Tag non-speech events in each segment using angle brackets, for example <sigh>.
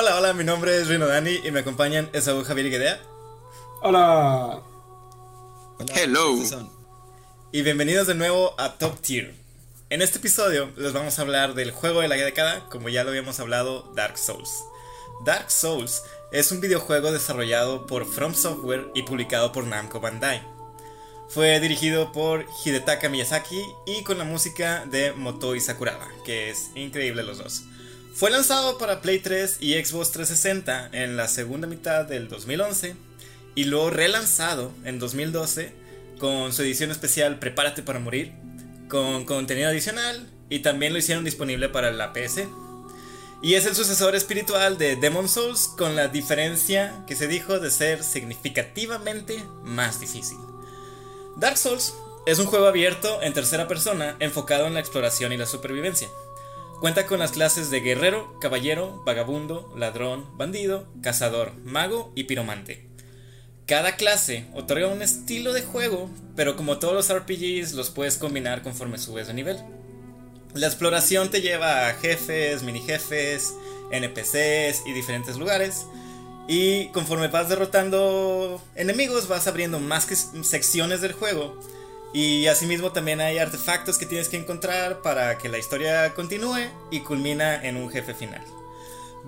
Hola, hola, mi nombre es Rino Dani y me acompañan Esaú Javier y Guedea. Hola. Hello. Y bienvenidos de nuevo a Top Tier. En este episodio les vamos a hablar del juego de la década, como ya lo habíamos hablado, Dark Souls. Dark Souls es un videojuego desarrollado por From Software y publicado por Namco Bandai. Fue dirigido por Hidetaka Miyazaki y con la música de Motoi Sakuraba, que es increíble los dos. Fue lanzado para Play 3 y Xbox 360 en la segunda mitad del 2011 y luego relanzado en 2012 con su edición especial Prepárate para morir, con contenido adicional y también lo hicieron disponible para la PS. Y es el sucesor espiritual de Demon Souls con la diferencia que se dijo de ser significativamente más difícil. Dark Souls es un juego abierto en tercera persona enfocado en la exploración y la supervivencia. Cuenta con las clases de guerrero, caballero, vagabundo, ladrón, bandido, cazador, mago y piromante. Cada clase otorga un estilo de juego, pero como todos los RPGs los puedes combinar conforme subes de nivel. La exploración te lleva a jefes, mini jefes, NPCs y diferentes lugares. Y conforme vas derrotando enemigos vas abriendo más secciones del juego. Y asimismo también hay artefactos que tienes que encontrar para que la historia continúe y culmina en un jefe final.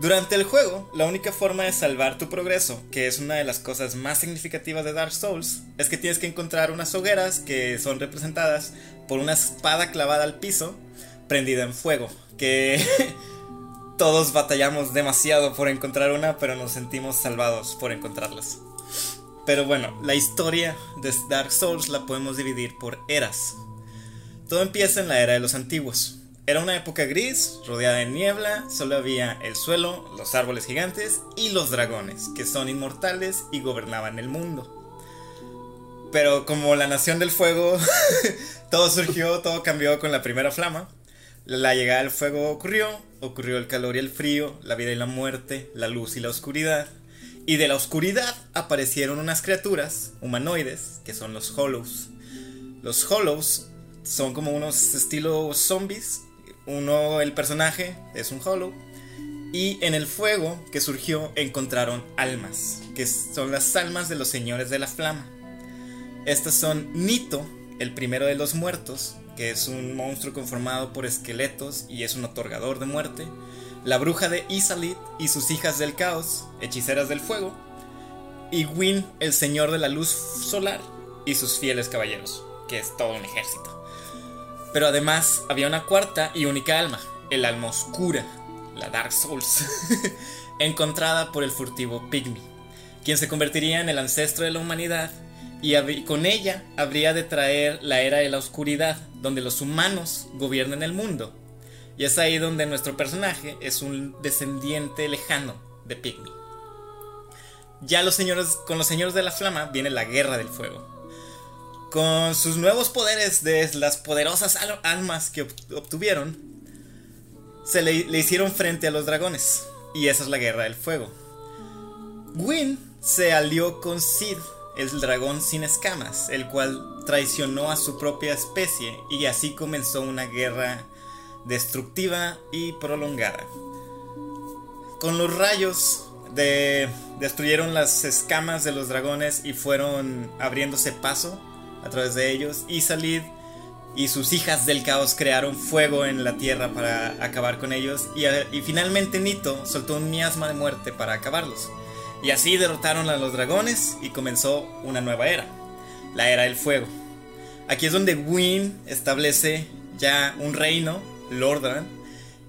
Durante el juego, la única forma de salvar tu progreso, que es una de las cosas más significativas de Dark Souls, es que tienes que encontrar unas hogueras que son representadas por una espada clavada al piso, prendida en fuego, que <laughs> todos batallamos demasiado por encontrar una, pero nos sentimos salvados por encontrarlas. Pero bueno, la historia de Dark Souls la podemos dividir por eras. Todo empieza en la era de los antiguos. Era una época gris, rodeada de niebla, solo había el suelo, los árboles gigantes y los dragones, que son inmortales y gobernaban el mundo. Pero como la nación del fuego, <laughs> todo surgió, todo cambió con la primera flama. La llegada del fuego ocurrió, ocurrió el calor y el frío, la vida y la muerte, la luz y la oscuridad. Y de la oscuridad aparecieron unas criaturas humanoides, que son los Hollows. Los Hollows son como unos estilos zombies. Uno, el personaje, es un Hollow. Y en el fuego que surgió encontraron almas, que son las almas de los señores de la flama. Estas son Nito, el primero de los muertos, que es un monstruo conformado por esqueletos y es un otorgador de muerte, la bruja de Isalit y sus hijas del caos, hechiceras del fuego, y Win, el señor de la luz solar, y sus fieles caballeros, que es todo un ejército. Pero además había una cuarta y única alma, el alma oscura, la Dark Souls, <laughs> encontrada por el furtivo Pygmy, quien se convertiría en el ancestro de la humanidad y con ella habría de traer la era de la oscuridad, donde los humanos gobiernan el mundo. Y es ahí donde nuestro personaje es un descendiente lejano de Pygmy. Ya con los señores de la flama viene la guerra del fuego. Con sus nuevos poderes de las poderosas almas que obtuvieron, se le, le hicieron frente a los dragones. Y esa es la guerra del fuego. Gwyn se alió con Sid el dragón sin escamas, el cual traicionó a su propia especie y así comenzó una guerra destructiva y prolongada. Con los rayos de, destruyeron las escamas de los dragones y fueron abriéndose paso a través de ellos y Salid y sus hijas del caos crearon fuego en la tierra para acabar con ellos y, y finalmente Nito soltó un miasma de muerte para acabarlos. Y así derrotaron a los dragones y comenzó una nueva era, la era del fuego. Aquí es donde Gwyn establece ya un reino, Lordran,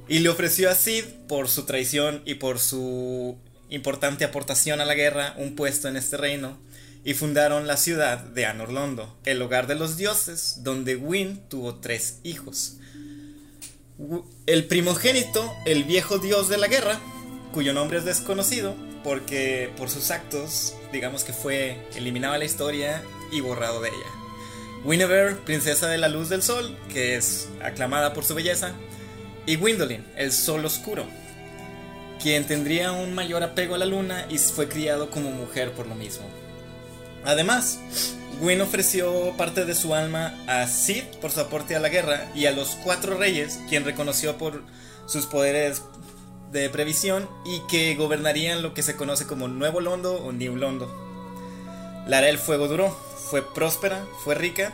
y le ofreció a Sid, por su traición y por su importante aportación a la guerra, un puesto en este reino, y fundaron la ciudad de Anorlondo, el hogar de los dioses, donde Gwyn tuvo tres hijos. El primogénito, el viejo dios de la guerra, cuyo nombre es desconocido, porque por sus actos, digamos que fue eliminado de la historia y borrado de ella. Guinevere, princesa de la luz del sol, que es aclamada por su belleza, y Gwendolyn, el sol oscuro, quien tendría un mayor apego a la luna y fue criado como mujer por lo mismo. Además, Gwyn ofreció parte de su alma a Sid por su aporte a la guerra y a los cuatro reyes, quien reconoció por sus poderes de previsión y que gobernarían lo que se conoce como Nuevo Londo o New Londo. La era del fuego duró, fue próspera, fue rica,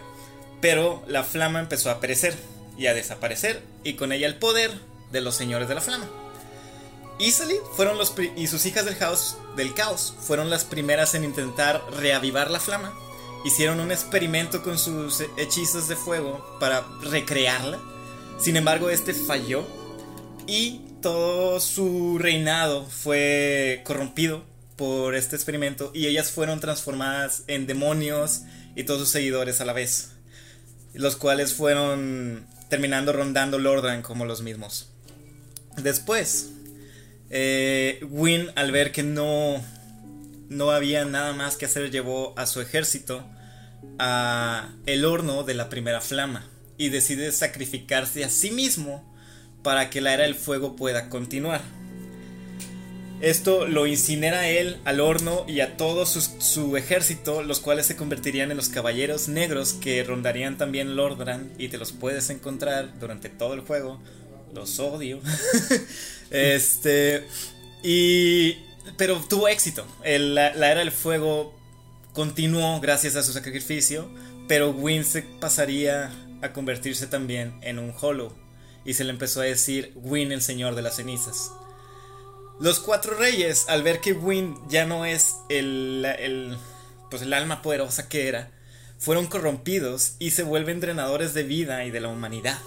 pero la flama empezó a perecer y a desaparecer y con ella el poder de los señores de la flama. Isali fueron los y sus hijas del del caos fueron las primeras en intentar reavivar la flama. Hicieron un experimento con sus hechizos de fuego para recrearla. Sin embargo, este falló y todo su reinado fue corrompido por este experimento y ellas fueron transformadas en demonios y todos sus seguidores a la vez, los cuales fueron terminando rondando Lordran como los mismos. Después, eh, Win, al ver que no, no había nada más que hacer, llevó a su ejército a el horno de la primera flama y decide sacrificarse a sí mismo para que la era del fuego pueda continuar. Esto lo incinera a él, al horno y a todo su, ejército, los cuales se convertirían en los caballeros negros que rondarían también Lordran y te los puedes encontrar durante todo el juego. Los odio. <laughs> este. Y. Pero tuvo éxito. la, era del fuego continuó gracias a su sacrificio. Pero Win se pasaría a convertirse también en un Hollow. Y se le empezó a decir Win el Señor de las Cenizas. Los cuatro reyes, al ver que Win ya no es el, el, pues el alma poderosa que era, fueron corrompidos y se vuelven drenadores de vida y de la humanidad.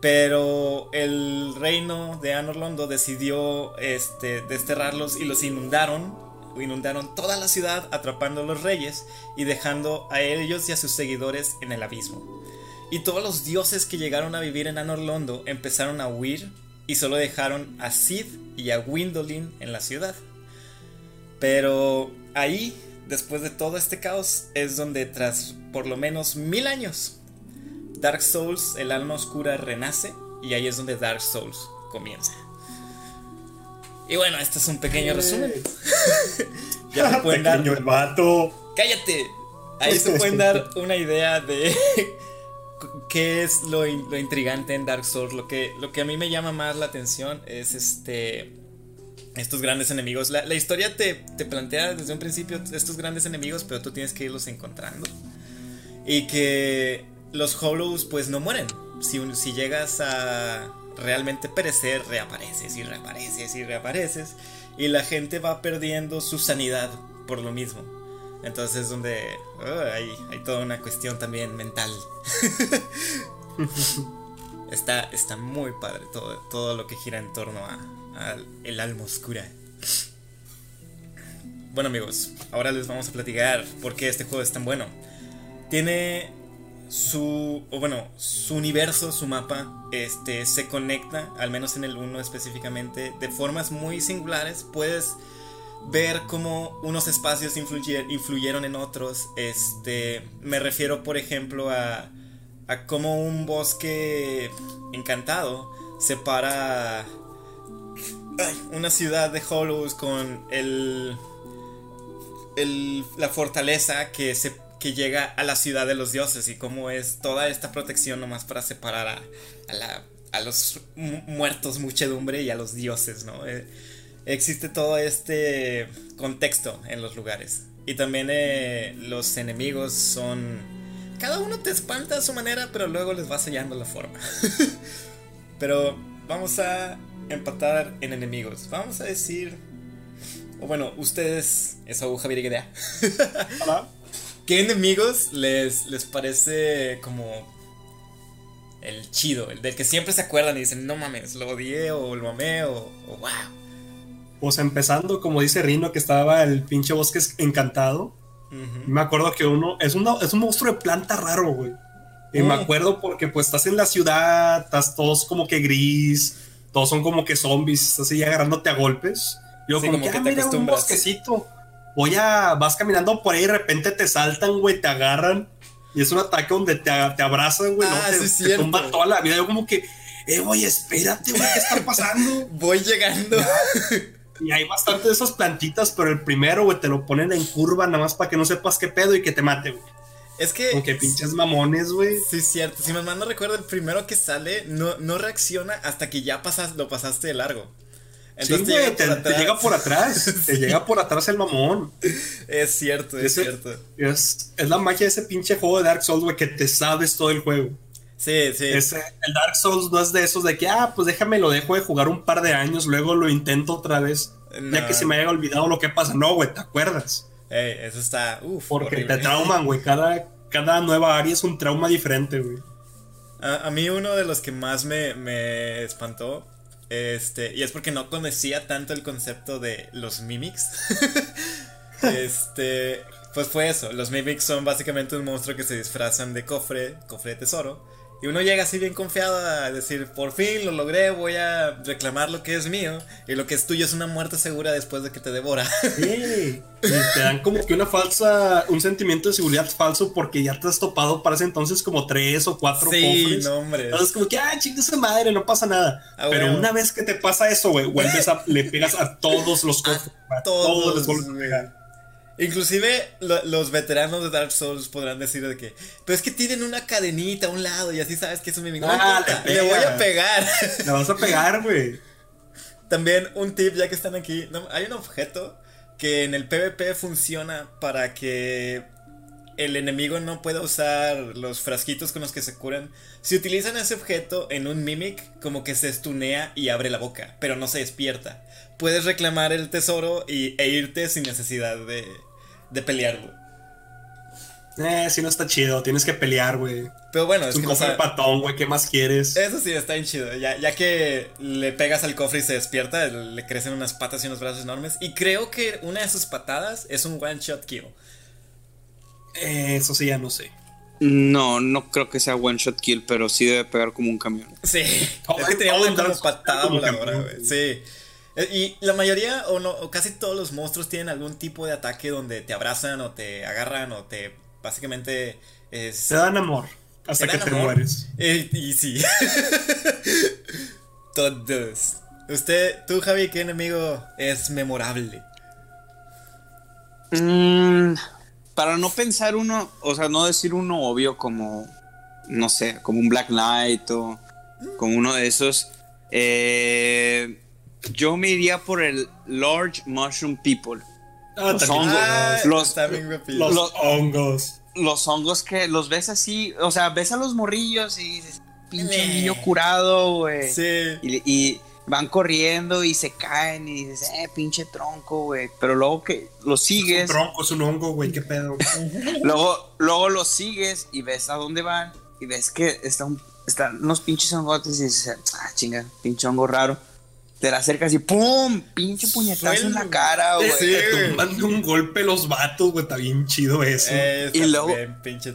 Pero el reino de Anorlondo decidió este, desterrarlos y los inundaron. Inundaron toda la ciudad atrapando a los reyes y dejando a ellos y a sus seguidores en el abismo. Y todos los dioses que llegaron a vivir en Anorlondo empezaron a huir y solo dejaron a Sid y a Windolin en la ciudad. Pero ahí, después de todo este caos, es donde tras por lo menos mil años Dark Souls, el alma oscura, renace y ahí es donde Dark Souls comienza. Y bueno, este es un pequeño resumen. <laughs> ya pueden dar. vato. ¡Cállate! Ahí se pueden dar una idea de qué es lo, intrigante en Dark Souls. Lo que, lo que a mí me llama más la atención es este. Estos grandes enemigos. La, historia te, te plantea desde un principio estos grandes enemigos, pero tú tienes que irlos encontrando. Y que los Hollows pues no mueren. Si, si llegas a realmente perecer, reapareces y reapareces y reapareces. Y la gente va perdiendo su sanidad por lo mismo. Entonces es donde oh, hay, toda una cuestión también mental. <laughs> está, está muy padre todo, todo lo que gira en torno a, el alma oscura. Bueno amigos, ahora les vamos a platicar por qué este juego es tan bueno. Tiene su, o bueno, su universo, su mapa, este, se conecta, al menos en el 1 específicamente, de formas muy singulares. Puedes ver cómo unos espacios influyeron en otros. Este, me refiero, por ejemplo, a, a cómo un bosque encantado separa una ciudad de Hollows con el, la fortaleza que se que llega a la ciudad de los dioses y cómo es toda esta protección nomás para separar a, a, la, a los muertos muchedumbre y a los dioses, ¿no? Eh, existe todo este contexto en los lugares. Y también eh, los enemigos son... Cada uno te espanta a su manera, pero luego les va sellando la forma. <laughs> pero vamos a empatar en enemigos. Vamos a decir... O bueno, ustedes... Eso, Javier idea. <laughs> Hola. ¿Qué enemigos les, les parece como el chido? El del que siempre se acuerdan y dicen, no mames, lo odié o lo amé o, wow. Pues empezando, como dice Rino, que estaba el pinche bosque encantado. Me acuerdo que uno es, es un monstruo de planta raro, güey. Y me mm. acuerdo porque pues estás en la ciudad, estás todos como que gris, todos son como que zombies, estás ahí agarrándote a golpes. Yo como, que, ah, mira, un bosquecito voy a, vas caminando por ahí y de repente te saltan, güey, te agarran. Y es un ataque donde te, te abrazan, güey, ah, no, te, tumba toda la vida. Yo como que, eh, güey, espérate, güey, ¿qué está pasando? <laughs> voy llegando. <laughs> Y hay bastante de esas plantitas, pero el primero, güey, te lo ponen en curva nada más para que no sepas qué pedo y que te mate, güey. Es que. Como que pinches mamones, güey. Sí, es cierto. Si me no recuerdo, el primero que sale no, no reacciona hasta que ya pasas, lo pasaste de largo. Entonces sí, güey, te, llega por atrás. <laughs> Te llega por atrás el mamón. Es cierto, es cierto. Es, es, la magia de ese pinche juego de Dark Souls, güey, que te sabes todo el juego. Sí, sí. El Dark Souls no es de esos de que, ah, pues déjame lo dejo de jugar un par de años, luego lo intento otra vez. Ya que se me haya olvidado lo que pasa. No, güey, ¿te acuerdas? Ey, eso está. Uf, Porque te trauman, güey. Cada, cada nueva área es un trauma diferente, güey. A, a, mí uno de los que más me, me espantó este, y es porque no conocía tanto el concepto de los mimics. <laughs> este, pues fue eso. Los mimics son básicamente un monstruo que se disfrazan de cofre, cofre de tesoro. Y uno llega así bien confiado a decir, por fin lo logré, voy a reclamar lo que es mío. Y lo que es tuyo es una muerte segura después de que te devora. Sí. Y te dan como que una falsa, un sentimiento de seguridad falso porque ya te has topado para ese entonces como tres o cuatro sí, cofres. no hombre. Entonces como que, ah, chinga esa madre, no pasa nada. Ah, Pero una vez que te pasa eso, güey, vuelves a, le pegas a todos los <laughs> cofres. A, todos, los les Inclusive los veteranos de Dark Souls podrán decir de que, pero es que tienen una cadenita a un lado y así sabes que es un mimic. Ah, le, voy a pegar. Le vas a pegar, güey. También un tip, ya que están aquí, hay un objeto que en el PvP funciona para que el enemigo no pueda usar los frasquitos con los que se curan. Si utilizan ese objeto en un mimic, como que se estunea y abre la boca, pero no se despierta. Puedes reclamar el tesoro y, e irte sin necesidad de, de pelearlo. Eh, si no está chido, tienes que pelear, güey. Pero bueno, es, un cofre patón, güey, ¿qué más quieres? Eso sí, está bien chido. Ya, ya que le pegas al cofre y se despierta, le crecen unas patas y unos brazos enormes. Y creo que una de sus patadas es un one shot kill. Eh, eso sí, ya no sé. No, no creo que sea one shot kill, pero sí debe pegar como un camión. Sí, es que tenía una patada voladora, güey. Sí. Eh, y la mayoría, o, no, o casi todos los monstruos tienen algún tipo de ataque donde te abrazan o te agarran o te. Básicamente. Es, te dan amor. Hasta que te mueres. Eh, y, sí. <laughs> Todos. Usted, tú, Javi, ¿qué enemigo es memorable? Mm, para no pensar uno, o sea, no decir uno obvio como, no sé, como un Black Knight o como uno de esos. Eh yo me iría por el Large Mushroom People. Ah, los, hongos, ah, los, los, hongos. Los hongos que los ves así, o sea, ves a los morrillos y dices, pinche niño curado, güey. Sí. Y, van corriendo y se caen y dices, eh, pinche tronco, güey. Pero luego que lo sigues. Es un tronco, es un hongo, güey, qué pedo. <laughs> luego, luego lo sigues y ves a dónde van y ves que están unos pinches hongotes y dices, ah, chinga, pinche hongo raro te la acercas y ¡pum! Pinche puñetazo en la cara, güey. Sí, te un golpe los vatos, güey. Está bien chido eso. Eh, y luego. pinche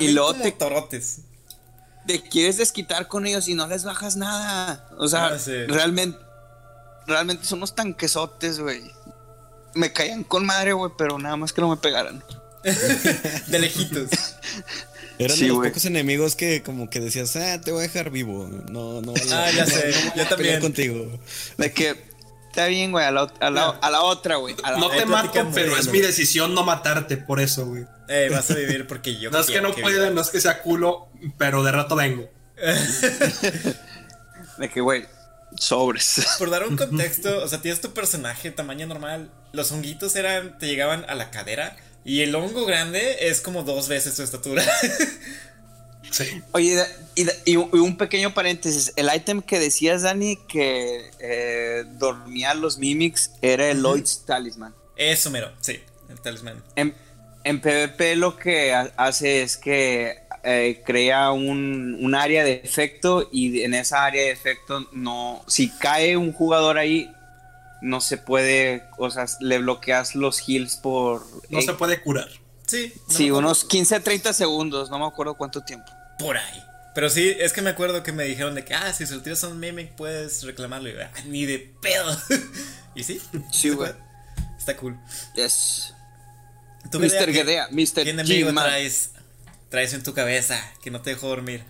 y luego te, torotes. Te quieres desquitar con ellos y no les bajas nada. O sea, ah, realmente. Realmente son unos tanquesotes, güey. Me caían con madre, güey, pero nada más que no me pegaran. <laughs> de lejitos. <laughs> Eran de los pocos enemigos que como que decías, ah, te voy a dejar vivo. No, no. <laughs> Ah, ya sé, yo también. contigo. De que está bien, güey, a la, a la, a la otra, güey. No te mato, pero es mi decisión no matarte por eso, güey. Eh, vas a vivir porque yo <laughs> No es que no pueda, no es que sea culo, pero de rato vengo. <laughs> de que, güey, sobres. Por dar un contexto, o sea, tienes tu personaje tamaño normal. Los honguitos eran, te llegaban a la cadera y el hongo grande es como dos veces su estatura. <laughs> sí. Oye, y, un pequeño paréntesis. El item que decías, Dani, que eh, dormía los mimics, era el Lloyd's Talisman. Eso mero, sí, el talismán. En, PvP lo que hace es que eh, crea un, un, área de efecto y en esa área de efecto no, si cae un jugador ahí, no se puede, o sea, le bloqueas los heals por... No se puede curar. Sí. sí, unos 15, 30 segundos, no me acuerdo cuánto tiempo. Por ahí. Pero sí, es que me acuerdo que me dijeron de que, ah, si se lo tiras a un mimic puedes reclamarlo. Y ah, ni de pedo. <laughs> y sí. Sí, <laughs> güey. Está cool. Yes. Mr. Gedea, Mr. ¿Quién enemigo traes, traes en tu cabeza que no te dejó dormir?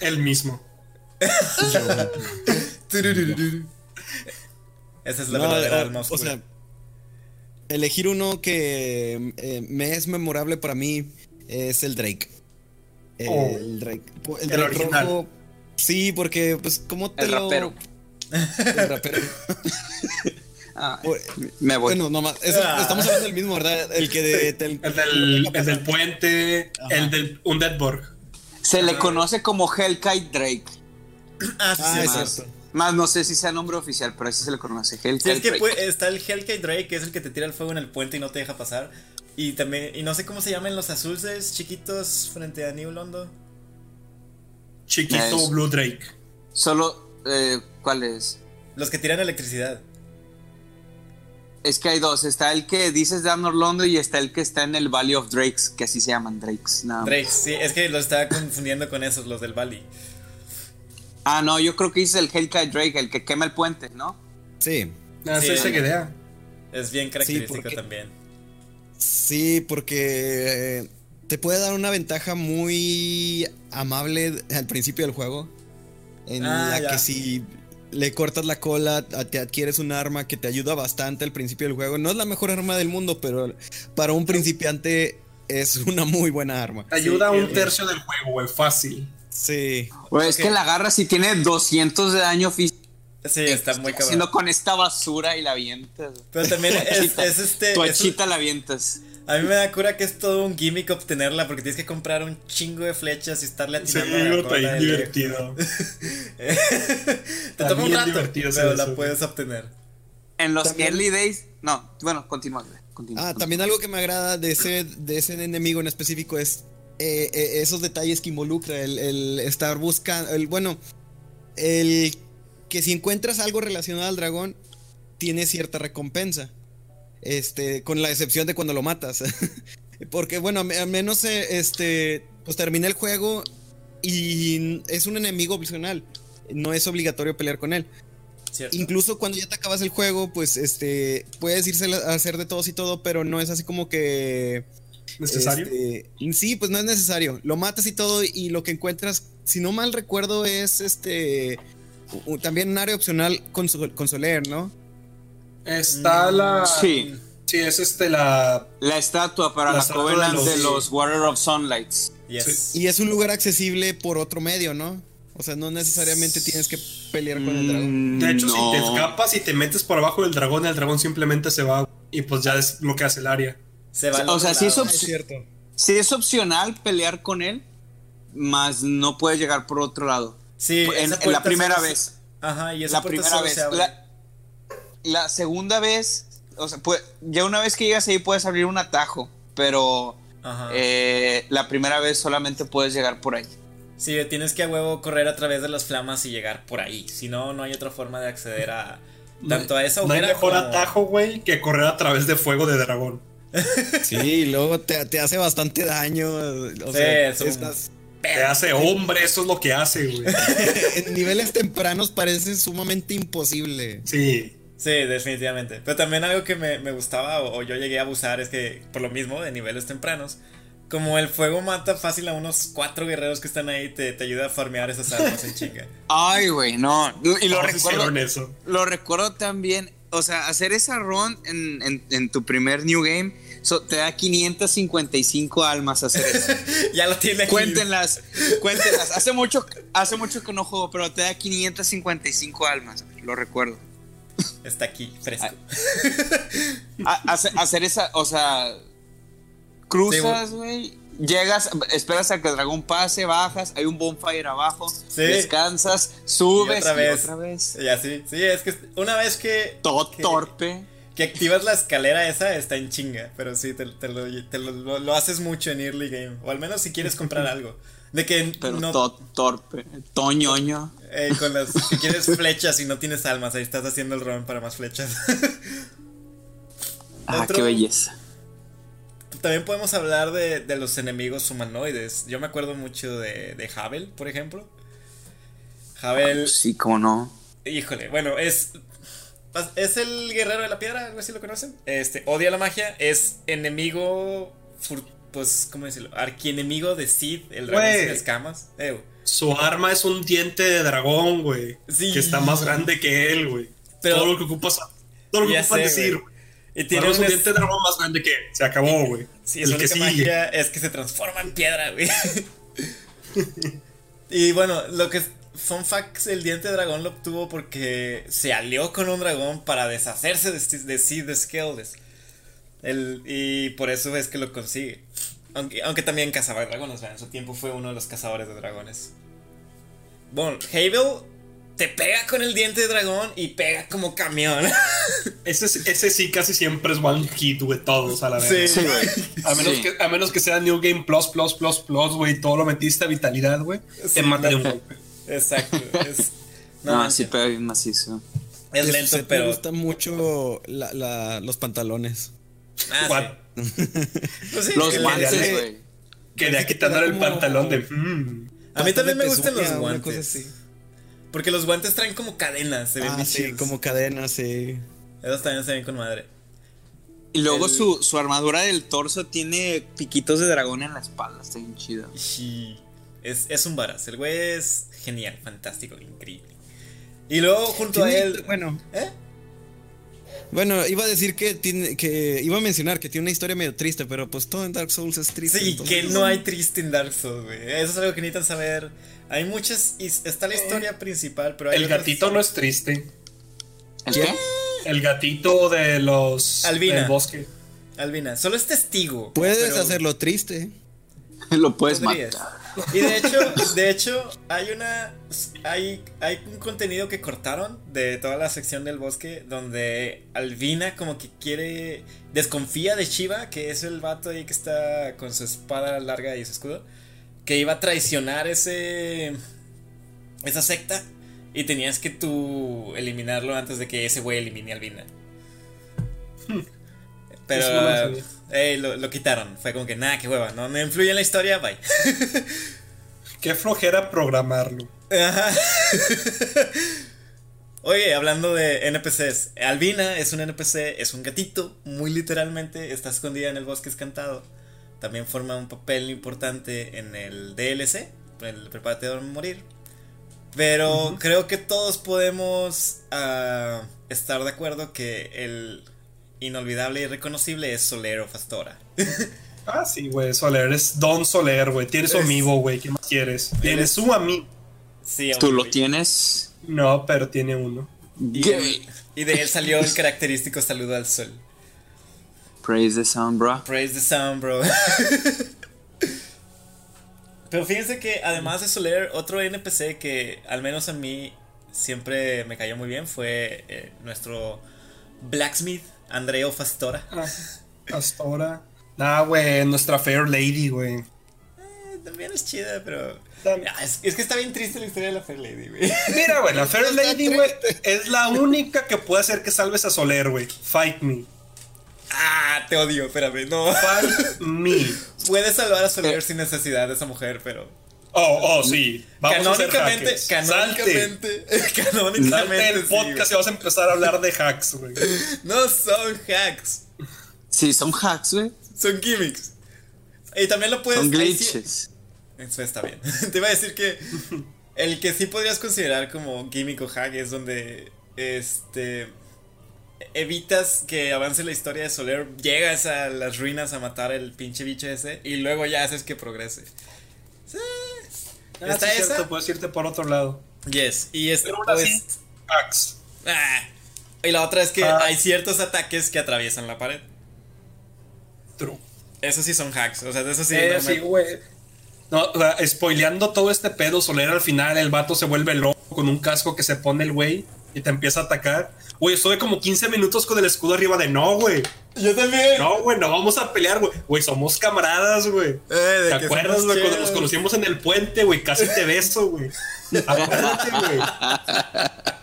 El mismo. <laughs> Esa es la verdadera alma O sea, elegir uno que eh, me es memorable para mí es el Drake. Oh. el Drake. El, Drake rojo. Sí, porque, pues, como te el lo. Rapero. El rapero. <laughs> Ah, Por- me voy. Bueno, nomás, Ah. estamos hablando del mismo, ¿verdad? El que de, del- El del, el del puente, Ajá. el del Undeadborg. Se le conoce como Hellkite Drake. Ah, sí, Ah, sí, es cierto. Más no sé si sea nombre oficial, pero así se le conoce. Sí, es que Drake. puede- está el Hellkite Drake, que es el que te tira el fuego en el puente y no te deja pasar. Y también, y no sé cómo se llaman los azules chiquitos frente a New Londo. Chiquito Es- Blue Drake. Solo, eh, ¿cuál es? Los que tiran electricidad. Es que hay dos. Está el que dices de Arnold Londo y está el que está en el Valley of Drakes, que así se llaman Drakes. nada más. Drake, sí, es que los estaba confundiendo con esos, los del Valley. Ah, no, yo creo que dices el Hellkite Drake, el que quema el puente, ¿no? Sí. Ah, Sí. sí, esa idea. Es bien característico porque- también. Sí, porque eh, te puede dar una ventaja muy amable al principio del juego. En Ah, la ya. que si le cortas la cola, a- te adquieres un arma que te ayuda bastante al principio del juego. No es la mejor arma del mundo, pero para un principiante es una muy buena arma. Te ayuda Sí, un tercio del juego, güey, fácil. Sí. Güey, es que la agarras y tiene 200 de daño físico. Sí, está muy cabrón. Haciendo con esta basura y la avientas. Pero también <laughs> es, es este. Tu es- hachita la avientas. a mí me da cura que es todo un gimmick obtenerla porque tienes que comprar un chingo de flechas y estarle Sí, atinando a la güey, está cola bien <laughs> del- divertido. <laughs> Te toma un rato, divertido pero la puedes obtener. En los También- early days. No, bueno, continúa. güey, continúa, Ah, continúa. también algo que me agrada de ese, de ese enemigo en específico es eh, eh, esos detalles que involucra el, el estar buscando, el bueno, el que si encuentras algo relacionado al dragón tiene cierta recompensa, este, con la excepción de cuando lo matas, <laughs> porque bueno, al menos eh, este, pues terminé el juego y es un enemigo opcional, no es obligatorio pelear con él. ¿Cierto? Incluso cuando ya te acabas el juego, pues este puedes irse a hacer de todos y todo, pero no es así como que ¿Necesario? este, sí, pues no es necesario. Lo matas y todo y lo que encuentras, si no mal recuerdo, es este también un área opcional con, su- con Soler, ¿no? Está la. Sí. Sí, es este la. La estatua para La la, estatua de los- de los Water of Sunlights. Yes. Y es un lugar accesible por otro medio, ¿no? O sea, no necesariamente tienes que pelear con el dragón. Mm, De hecho, no. si te escapas y te metes por abajo del dragón, el dragón simplemente se va y pues ya desbloqueas el área. Se va O sea, sí es Es cierto. Sí es opcional pelear con él, más no puedes llegar por otro lado. Sí, en- la primera se- vez. Ajá, y esa La primera vez. se abre. La, la segunda vez, o sea, pues, ya una vez que llegas ahí puedes abrir un atajo, pero Ajá. eh, la primera vez solamente puedes llegar por ahí. Sí, tienes que a huevo correr a través de las flamas y llegar por ahí. Si no, no hay otra forma de acceder a tanto a esa No hay mejor como- atajo, güey, que correr a través de fuego de dragón. Sí, y luego te, te hace bastante daño. O Sí, sea, es un- estás- Te hace hombre, eso es lo que hace, güey. <laughs> en niveles tempranos parece sumamente imposible. Sí. Sí, definitivamente. Pero también algo que me, me gustaba o, o yo llegué a abusar es que, por lo mismo, de niveles tempranos, como el fuego mata fácil a unos cuatro guerreros que están ahí, te, te ayuda a farmear esas armas en chinga. Ay, güey, no. Y lo recuerdo, eso. lo recuerdo también. O sea, hacer esa run en, en- en tu primer New Game so- te da 555 almas hacer eso. <laughs> ya lo tiene aquí. Cuéntenlas, cuéntenlas. Hace mucho, hace mucho que no juego, pero te da 555 almas. Lo recuerdo. Está aquí, fresco. Ha- hace- hacer esa, o sea, cruzas, güey. Llegas, esperas a que el dragón pase, bajas, hay un bonfire abajo, Sí. descansas, subes Y otra vez. otra vez. Y así, sí, es que una vez que, Todo que- torpe. Que activas la escalera esa, está en chinga. Pero sí, te, te lo, te lo- lo- lo haces mucho en early game. O al menos si quieres comprar algo. De que Pero no, todo torpe. Toñoño. eh, con las que quieres flechas y no tienes almas, ahí estás haciendo el run para más flechas. <laughs> Ah, Otro- qué belleza. También podemos hablar de, de los enemigos humanoides. Yo me acuerdo mucho de, de Havel, por ejemplo. Havel, Sí, cómo no. híjole, bueno, es. Es el guerrero de la piedra, algo así lo conocen. Este, odia la magia, es enemigo. pues, ¿cómo decirlo? Arquienemigo de Sid, el dragón sin escamas. Eh, Su arma es un diente de dragón, güey. Sí. Que está más grande que él, güey. Todo lo que ocupas, todo lo que ocupas decir, güey. y tiene un diente de dragón más grande que él. Se acabó, güey. Sí, el que sigue. magia es que se transforma en piedra, güey. <laughs> y bueno, lo que fun fact, el diente de dragón lo obtuvo porque se alió con un dragón para deshacerse de, de Sid Skeldes. El, y por eso es que lo consigue. Aunque, aunque también cazaba dragones, en su tiempo fue uno de los cazadores de dragones. Bueno, Havel te pega con el diente de dragón y pega como camión. <laughs> ese, ese sí casi siempre es one hit, güey, todos a la vez. Sí, güey. A, menos que, a menos que sea New Game Plus, Plus, Plus, Plus, güey, todo lo metiste a vitalidad, güey, te mata de un golpe. Exacto. Es, <laughs> no, sí pega bien macizo. Es lento, pero. Me gustan mucho la, la, los pantalones. Ah, <laughs> pues los guantes, güey. Quería quitándole el pantalón de. Mm. A mí también me gustan los guantes. Porque los guantes traen como cadenas, se ven ah, sí, como cadenas, sí. Esos también se ven con madre. Y luego su, su, armadura del torso tiene piquitos de dragón en la espalda, está bien chido. Sí. Es, es un varas, el güey es genial, fantástico, increíble. Y luego junto a él. Bueno. ¿Eh? Bueno, iba a decir que tiene, que iba a mencionar que tiene una historia medio triste, pero pues todo en Dark Souls es triste. Sí, que no hay triste en Dark Souls, güey. Eso es algo que necesitan saber. Hay muchas. Está la historia principal, pero hay El gatito no es triste. ¿El qué? El gatito de los. Albina. Del bosque. Albina, solo es testigo. Puedes hacerlo triste. Lo puedes matar. Y de hecho, de hecho, hay una. Hay, hay un contenido que cortaron de toda la sección del bosque. Donde Alvina como que quiere. Desconfía de Shiva, que es el vato ahí que está con su espada larga y su escudo. Que iba a traicionar ese. esa secta. Y tenías que tú eliminarlo antes de que ese güey elimine a Alvina. Hmm. Pero lo, quitaron. Fue como que nada, qué hueva. No, no influye en la historia, bye. <laughs> qué flojera programarlo. <laughs> Oye, hablando de NPCs, Albina es un NPC, es un gatito, muy literalmente, está escondida en el bosque escantado. También forma un papel importante en el DLC, el preparatorio de morir. Pero creo que todos podemos ah, estar de acuerdo que el inolvidable y reconocible es Soler o Fastora. <laughs> ah, sí, güey, Soler es Don Soler, güey. Tienes su amigo, güey. ¿Qué más quieres? Tienes su amigo. Sí, ¿Tú lo tienes? No, pero tiene uno. Y, y, de él salió el característico saludo al sol. Praise the sun, bro. Praise the sun, bro. <laughs> pero fíjense que además de Soler, otro NPC que al menos a mí siempre me cayó muy bien fue eh, nuestro Blacksmith Andreo Fastora. Ah, Fastora. Nah, güey, nuestra Fair Lady, güey. Eh, también es chida, pero. Ah, es, que está bien triste la historia de la Fair Lady, güey. Mira, güey, la Fair <laughs> Lady, güey, es la única que puede hacer que salves a Soler, güey. Fight me. Ah, te odio, espérame, no. Fight me. <laughs> Puedes salvar a Soler sin necesidad de esa mujer, pero. Oh, oh, sí. Vamos canónicamente, a hacer canónicamente, canónicamente. <laughs> el podcast y vamos a empezar a hablar de hacks, güey. No son hacks. Sí, son hacks, güey. Son gimmicks. Y también lo puedes. Son glitches. Eso está bien. <laughs> Te iba a decir que el que sí podrías considerar como gimmick o hack es donde este evitas que avance la historia de Soler, llegas a las ruinas a matar el pinche bicho ese y luego ya haces que progrese. Sí. Ah, ¿Está sí, esa? puedes irte por otro lado. Yes. Y es. pues, ah, y la otra es que ah. hay ciertos ataques que atraviesan la pared. True. Esos sí son hacks. O sea, eso sí. Eh, sí, güey. No, o sea, spoileando todo este pedo, Soler al final el vato se vuelve loco con un casco que se pone el güey y te empieza a atacar. Güey, estuve como 15 minutos con el escudo arriba de no, güey. Yo también. No, güey, no vamos a pelear, güey. Güey, somos camaradas, güey. Eh, ¿Te acuerdas, güey? Cuando nos conocimos en el puente, güey. Casi te beso, güey. <laughs> Acuérdate, güey.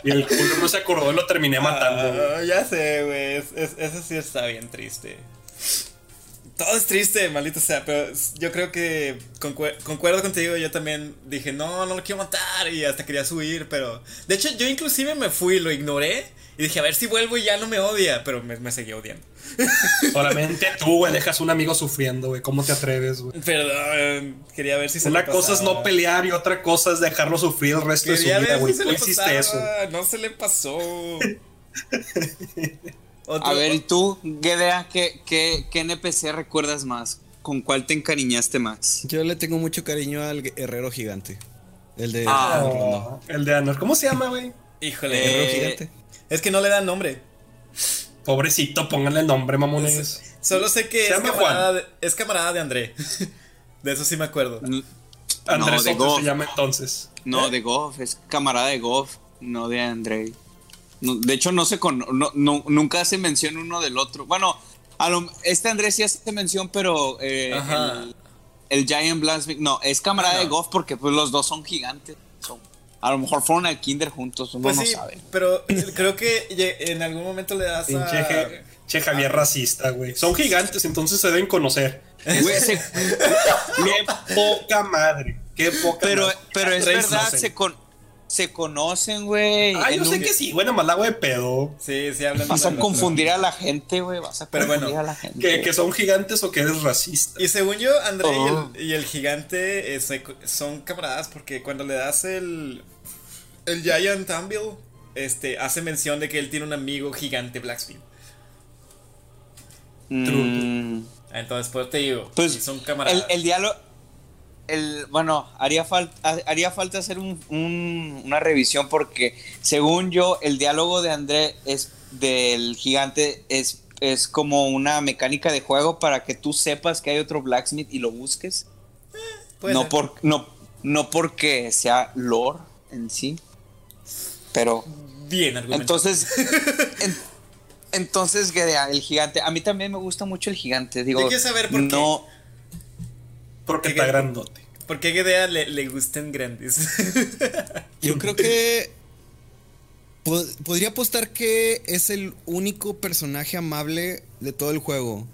Y el culo no se acordó y lo terminé matando. Ah, ya sé, güey. eso sí está bien triste. Todo es triste, maldito sea, pero yo creo que concuerdo contigo, yo también dije, no, no lo quiero matar y hasta quería subir, pero... De hecho, yo inclusive me fui, lo ignoré y dije, a ver si vuelvo y ya no me odia, pero me, me seguía odiando. <laughs> Solamente tú, güey, dejas un amigo sufriendo, güey. ¿Cómo te atreves, güey? Perdón, quería ver si se Una cosa es no pelear y otra cosa es dejarlo sufrir el resto de su vida, güey. Si hiciste eso. No se le pasó. <laughs> A ver, ¿y tú, Gedea, ¿qué, qué, qué NPC recuerdas más? ¿Con cuál te encariñaste más? Yo le tengo mucho cariño al herrero gigante. El de. Ah, el de Anor. ¿Cómo se llama, güey? Híjole. Guerrero Eh, gigante. Es que no le dan nombre. Pobrecito, pónganle el nombre, mamones. Solo sé que es camarada, de, es camarada de André. <laughs> de eso sí me acuerdo. Andrés de Soto Goff. se llama entonces. No, de Goff, es camarada de Goff, no de Andrei. De hecho, no se con, no, no- nunca se menciona uno del otro. Bueno, a lo- este Andrés sí hace mención, pero eh, el, el Giant Blasphemy, no, es camarada Ah, de Goff porque pues los dos son gigantes. Son- a lo mejor fueron al kinder juntos, uno Pues no sí, sabe. pero creo que en algún momento le das a... Je- che Javier racista, güey. Son gigantes, entonces se deben conocer. Güey, se- <laughs> Qué poca madre. Qué poca pero, madre. pero es Rey verdad, se, con, se conocen, güey. Ah, yo sé un- que sí, bueno, más la de pedo. Sí, sí, hablan Vas a confundir a la gente, güey. Vas a Pero confundir bueno, a la gente. Que, que son gigantes o que eres racista. Y según yo, André y el- Oh. y, el, gigante eh, se- son camaradas porque cuando le das el... El Giant Anvil, este, hace mención de que él tiene un amigo gigante Blacksmith. Mm. Entonces, pues te digo, Pues, son camaradas. El, el diálogo. El, bueno, haría, falta haría falta hacer un- un- una revisión porque, según yo, el diálogo de André es del gigante es, es como una mecánica de juego para que tú sepas que hay otro blacksmith y lo busques. Puede No, ser. por, no, no porque sea lore en sí. Pero Bien argumentado. entonces, <laughs> en- entonces Gedea, el gigante, a mí también me gusta mucho el gigante. Digo, Yo quiero saber por qué. no, Porque ¿Qué- está grandote. ¿Por qué Gedea le, le gustan grandes? <laughs> Yo creo que. po- podría apostar que es el único personaje amable de todo el juego.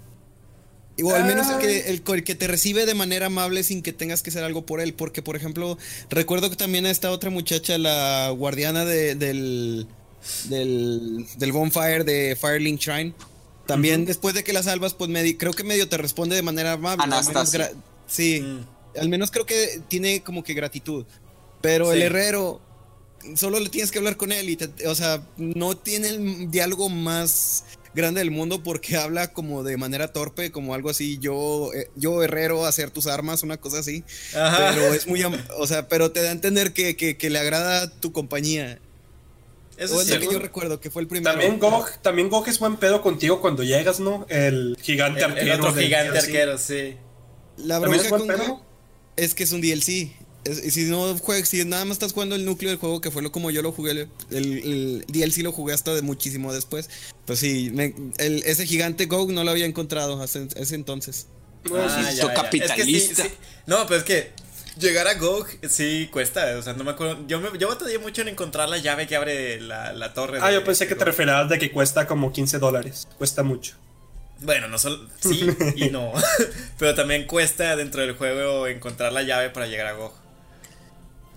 O al menos el que, el, co- el que te recibe de manera amable sin que tengas que hacer algo por él. Porque, por ejemplo, recuerdo que también a esta otra muchacha, la guardiana de- del, del, del bonfire de Firelink Shrine. También después de que la salvas, pues medi- creo que medio te responde de manera amable. Anastasia. Sí, Mm. Al menos creo que tiene como que gratitud. Pero el herrero, solo le tienes que hablar con él y, te- o sea, no tiene el diálogo más grande del mundo porque <laughs> habla como de manera torpe, como algo así, yo, eh, yo herrero, hacer tus armas, una cosa así. Ajá. Pero es muy, am- o sea, pero te da a entender que, que- que le agrada tu compañía. Eso o es lo que yo recuerdo, que fue el primero. También Gog, también Gog es buen pedo contigo cuando llegas, ¿no? El gigante El, arquero. el otro gigante arquero, sí. La ¿También es bronca buen con pedo? Es que es un DLC. Es- y si no juegas, si nada más estás jugando el núcleo del juego, que fue lo como yo lo jugué, el, el DLC lo jugué hasta de muchísimo después. Pues sí, me- el- ese gigante Go no lo había encontrado hasta ese entonces. Ah, sí, ya, so ya. capitalista. Es que sí, sí. No, pero es que llegar a GOG sí cuesta. O sea, no me acuerdo. Yo, me, yo batallé mucho en encontrar la llave que abre la, la torre. Ah, de- yo pensé que te GOG. referías de que cuesta como 15 dólares. Cuesta mucho. Bueno, no solo. Sí y no. <laughs> pero también cuesta dentro del juego encontrar la llave para llegar a GOG.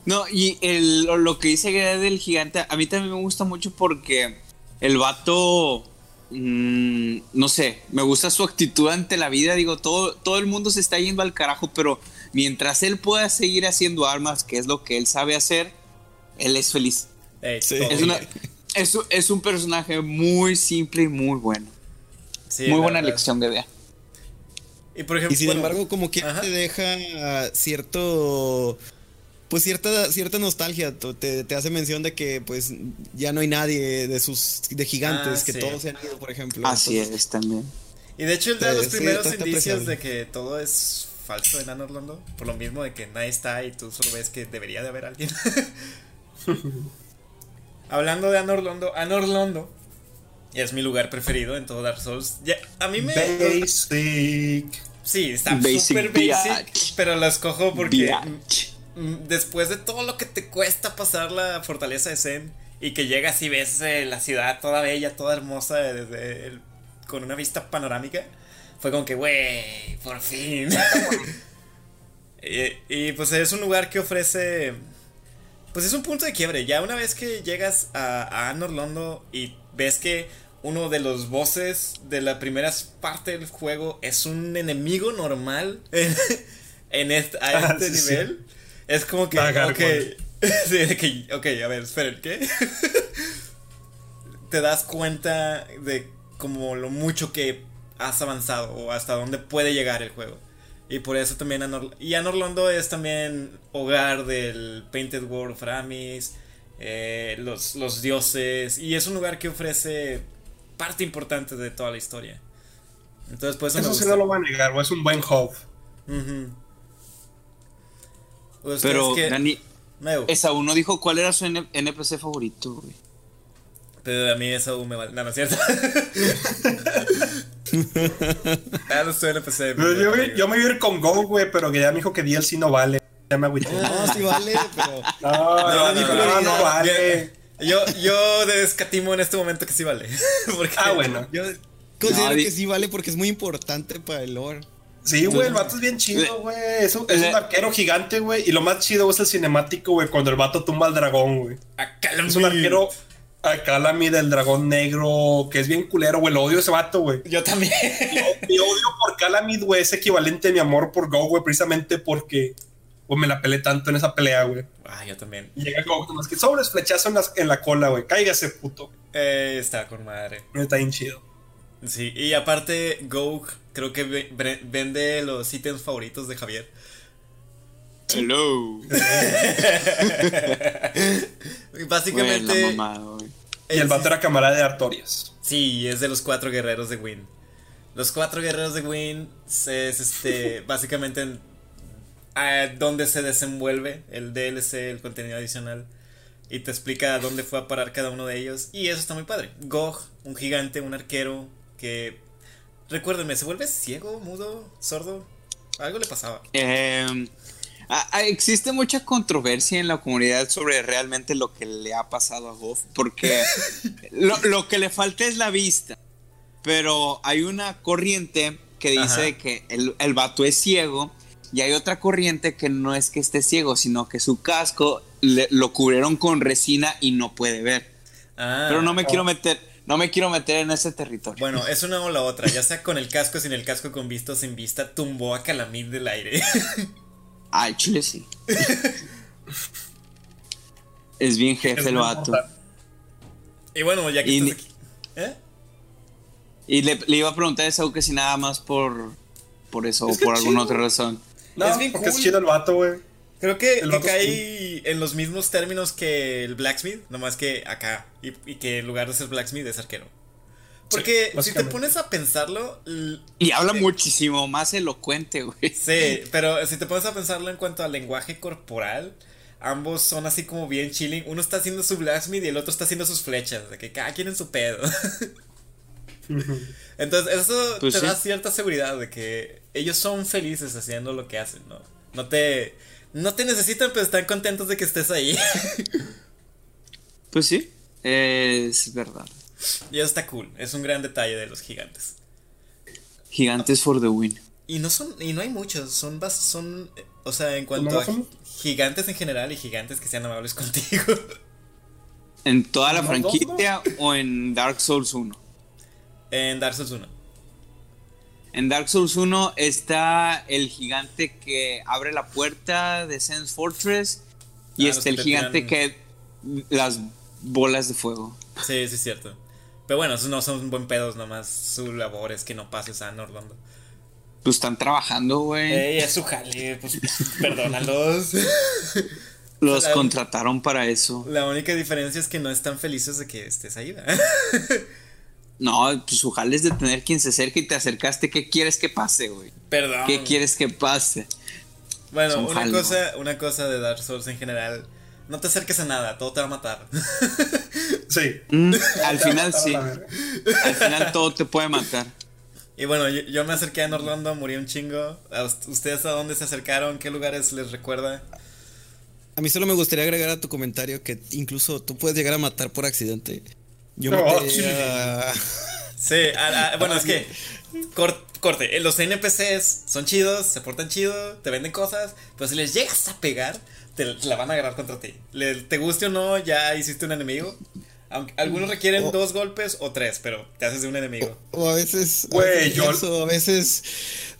No, y el, lo- que dice del gigante, a mí también me gusta mucho porque el vato, mm, no sé, me gusta su actitud ante la vida. Digo, todo, todo el mundo se está yendo al carajo, pero mientras él pueda seguir haciendo armas, que es lo que él sabe hacer, él es feliz. Sí. Es, una, es, un- es un personaje muy simple y muy bueno. Sí, muy buena verdad. elección, Gedea. Y por ejemplo. Y sin bueno, embargo, como que ajá. te deja cierto. Pues cierta, cierta nostalgia. Te, te hace mención de que pues ya no hay nadie de sus de gigantes, Ah, que sí. todos se han ido, por ejemplo. Así Entonces, es también. Y de hecho, él da los Sí, primeros está- está indicios de que todo es falso en Anor Londo. Por lo mismo de que nadie está y tú solo ves que debería de haber alguien. <laughs> Hablando de Anor Londo, Anor Londo es mi lugar preferido en todo Dark Souls. Ya, a mí me. Basic. Sí, está Basic super basic, pero lo escojo porque Biatch. después de todo lo que te cuesta pasar la fortaleza de Zen y que llegas y ves eh, la ciudad toda bella, toda hermosa desde el- con una vista panorámica, fue como que, güey, por fin. <laughs> y, y, pues es un lugar que ofrece, pues es un punto de quiebre. Ya una vez que llegas a, a Anor Londo y ves que uno de los bosses de la primera parte del juego es un enemigo normal en, <laughs> en este, a Ah, este sí, sí. nivel. Es como que, La ok, gárgola. <laughs> sí, que, ok, a ver, esperen, ¿qué? <laughs> Te das cuenta de como lo mucho que has avanzado o hasta dónde puede llegar el juego. Y por eso también Anor y Anorlondo es también hogar del Painted World of Aramis, eh, los, los dioses, y es un lugar que ofrece parte importante de toda la historia. Entonces, pues eso, sí no lo va a negar, es un buen hub. Pues, Pero, Dani, esa uno dijo cuál era su NPC favorito, güey. Pero a mí esa me vale. No, no es cierto. ah, no estoy NPC. yo, yo, me voy a ir con Go, güey, pero que ya me dijo que DLC no vale. Ya me agüité. No, sí vale, pero. No, no, no, no, vale. Yo, yo descatimo en este momento que sí vale. <laughs> Porque ah, bueno. Yo considero que sí vale porque es muy importante para el lore. Sí, güey, el vato es bien chido, güey. Es, un, es un arquero gigante, güey. Y lo más chido es el cinemático, güey, cuando el vato tumba al dragón, güey. Es un arquero a Calamid del dragón negro, que es bien culero, güey. Lo odio ese vato, güey. Yo también. Mi, odio por Calamid, güey, es equivalente a mi amor por Go, güey, precisamente porque pues, me la pelé tanto en esa pelea, güey. Ah, yo también. Y llega Go, más que sobres flechazo en la, en la cola, güey. Cáigase, puto. Eh, está con madre. Está bien chido. Sí, y aparte, Go creo que vende los ítems favoritos de Javier. Hello. <laughs> Básicamente. y el vato era camarada de Artorias. Sí, es de los cuatro guerreros de Win. Los cuatro guerreros de Win es este. <laughs> básicamente donde se desenvuelve el DLC, el contenido adicional. Y te explica dónde fue a parar cada uno de ellos. Y eso está muy padre. Gog, un gigante, un arquero que. Recuérdenme, ¿se vuelve ciego, mudo, sordo? Algo le pasaba. Eh, existe mucha controversia en la comunidad sobre realmente lo que le ha pasado a Goff, porque <laughs> lo, que le falta es la vista, pero hay una corriente que dice que el, el vato es ciego y hay otra corriente que no es que esté ciego, sino que su casco lo cubrieron con resina y no puede ver. Ah. pero no me quiero meter, no me quiero meter en ese territorio. Bueno, es una o la otra, ya sea con el casco, sin el casco, con visto, sin vista, tumbó a Calamid del aire. <laughs> Ah, chile sí. <laughs> es bien jefe el vato. Y bueno, ya que y, estás aquí. ¿Eh? Y le, iba a preguntar a eso que si nada más por, por eso o por alguna otra razón. No, es bien porque es chido el vato, güey. Creo que, que cae en los mismos términos que el Blacksmith, nomás que acá. Y, y que en lugar de ser Blacksmith es arquero. Porque si te pones a pensarlo. Y habla muchísimo más elocuente, güey. Sí, pero si te pones a pensarlo en cuanto al lenguaje corporal, ambos son así como bien chilling. Uno está haciendo su blacksmith y el otro está haciendo sus flechas. De que cada quien en su pedo. <laughs> <laughs> Entonces, eso pues te da cierta seguridad de que ellos son felices haciendo lo que hacen, ¿no? No te. No te necesitan, pero están contentos de que estés ahí. <laughs> pues sí, es verdad. Y eso está cool. Es un gran detalle de los gigantes. Gigantes for the win. Y no son, y no hay muchos, son son o sea, en cuanto a gigantes en general y gigantes que sean amables <laughs> contigo. ¿En toda la franquicia o en Dark Souls 1? En Dark Souls 1. En Dark Souls 1 está el gigante que abre la puerta de Sense Fortress y ah, está el gigante que las bolas de fuego. Sí, sí es cierto. Pero bueno, esos no son buen pedos, nomás su labor es que no pases a Orlando. Pues están trabajando, güey. Ey, es su jale, pues perdónalos. <laughs> Los contrataron para eso. La única diferencia es que no están felices de que estés ahí, <laughs> No, pues su jale es de tener quien se acerque y te acercaste. ¿Qué quieres que pase, güey? Perdón. ¿Qué quieres que pase? Bueno, una cosa, una cosa de Dark Souls en general no te acerques a nada, todo te va a matar. <laughs> sí. Mm, al final <laughs> sí. Al final todo te puede matar. Y bueno, yo, me acerqué a Orlando, morí un chingo. ¿Ustedes a dónde se acercaron? ¿Qué lugares les recuerda? A mí solo me gustaría agregar a tu comentario que incluso tú puedes llegar a matar por accidente. Yo no, Sí, <laughs> bueno, es que corte, los NPCs son chidos, se portan chido, te venden cosas, pero si les llegas a pegar, te la van a agarrar contra ti. te guste o no, ya hiciste un enemigo. Aunque algunos requieren dos golpes o tres, pero te haces de un enemigo. O, a veces. Güey, yo. a veces.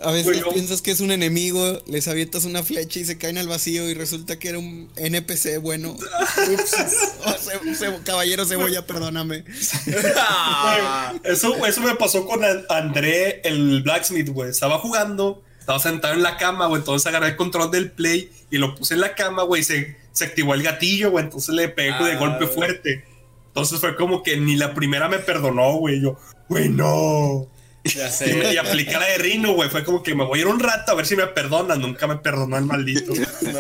A veces piensas que es un enemigo, les avientas una flecha y se caen al vacío y resulta que era un NPC bueno. <laughs> Ups, caballero cebolla, perdóname. eso, eso me pasó con André, el Blacksmith, güey. Estaba jugando Estaba sentado en la cama, güey. Entonces agarré el control del play y lo puse en la cama, güey. Se, se activó el gatillo, güey. Entonces le pegué de Ah, golpe güey. fuerte. Entonces fue como que ni la primera me perdonó, güey. Yo, güey, no. Ya Y, me, y sé. apliqué la de Rino, güey. Fue como que me voy a ir un rato a ver si me perdonan. Nunca me perdonó el maldito. No,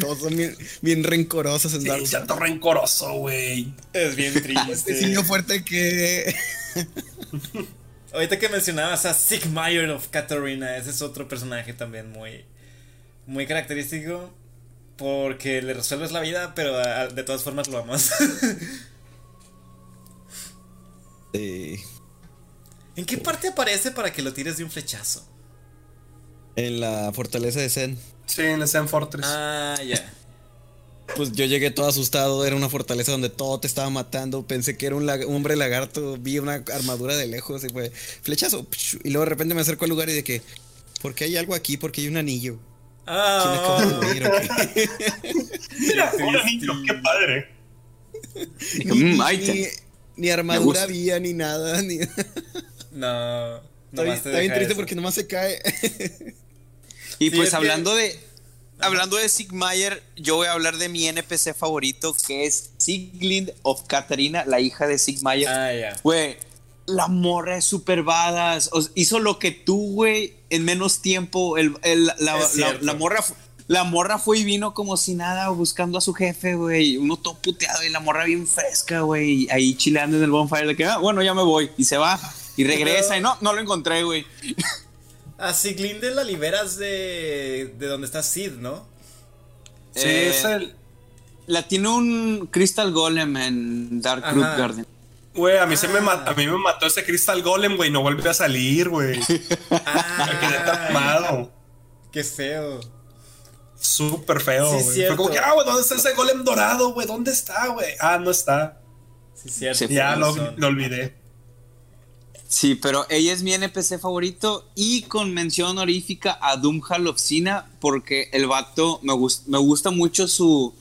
Todos son bien, bien rencorosos en Dark Sí, chato rencoroso, güey. es bien Este triste. <laughs> signo fuerte que. <laughs> Ahorita que mencionabas a Sigmire of Katarina, ese es otro personaje también muy, muy característico. Porque le resuelves la vida, pero a- de todas formas lo amas. <laughs> Sí. ¿En qué parte aparece para que lo tires de un flechazo? En la fortaleza de Zen. Sí, en el Zen Fortress. Ah, ya. Pues yo llegué todo asustado, era una fortaleza donde todo te estaba matando, pensé que era un, lag- un hombre lagarto, vi una armadura de lejos y fue flechazo. Y luego de repente me acerco al lugar y de que, ¿por qué hay algo aquí? Porque hay un anillo. ¿Quién acaba de Ah, morir o qué? <laughs> Mira, triste. niño, qué padre. Dije, ni, "Mm, ahí te- ni- ni armadura había, ni nada. Ni... <laughs> no. Está bien, triste eso. porque nomás se cae. Y Sí, pues que- hablando de. Hablando de Sigmire, yo voy a hablar de mi NPC favorito, que es Siglind of Katarina, la hija de Sigmire. Ah, ya. Güey, la morra es super badass. O sea, hizo lo que tú, güey, en menos tiempo. El, el- la, la- la morra la morra fue y vino como si nada buscando a su jefe, güey. Uno todo puteado y la morra bien fresca, güey. Ahí chileando en el bonfire de que, ah, bueno, ya me voy. Y se va y regresa y no, no lo encontré, güey. <laughs> A Siglinde la liberas de, de donde está Sid, ¿no? Sí, Eh, es el. La tiene un Crystal Golem en Dark Ajá. Root Garden. Güey, a mí se me Ah. ma- a mí me mató ese Crystal Golem, güey. No vuelve a salir, güey. <laughs> Me quedé Ah, traumado. qué feo. Súper feo, Sí, güey. cierto. Fue como que, ah, güey, ¿dónde está ese golem dorado, güey? ¿Dónde está, güey? Ah, no está. Sí, cierto. Ya lo, olvidé. Sí, pero ella es mi NPC favorito y con mención honorífica a Doomhall of Sina porque el vato me, gus- me gusta mucho su,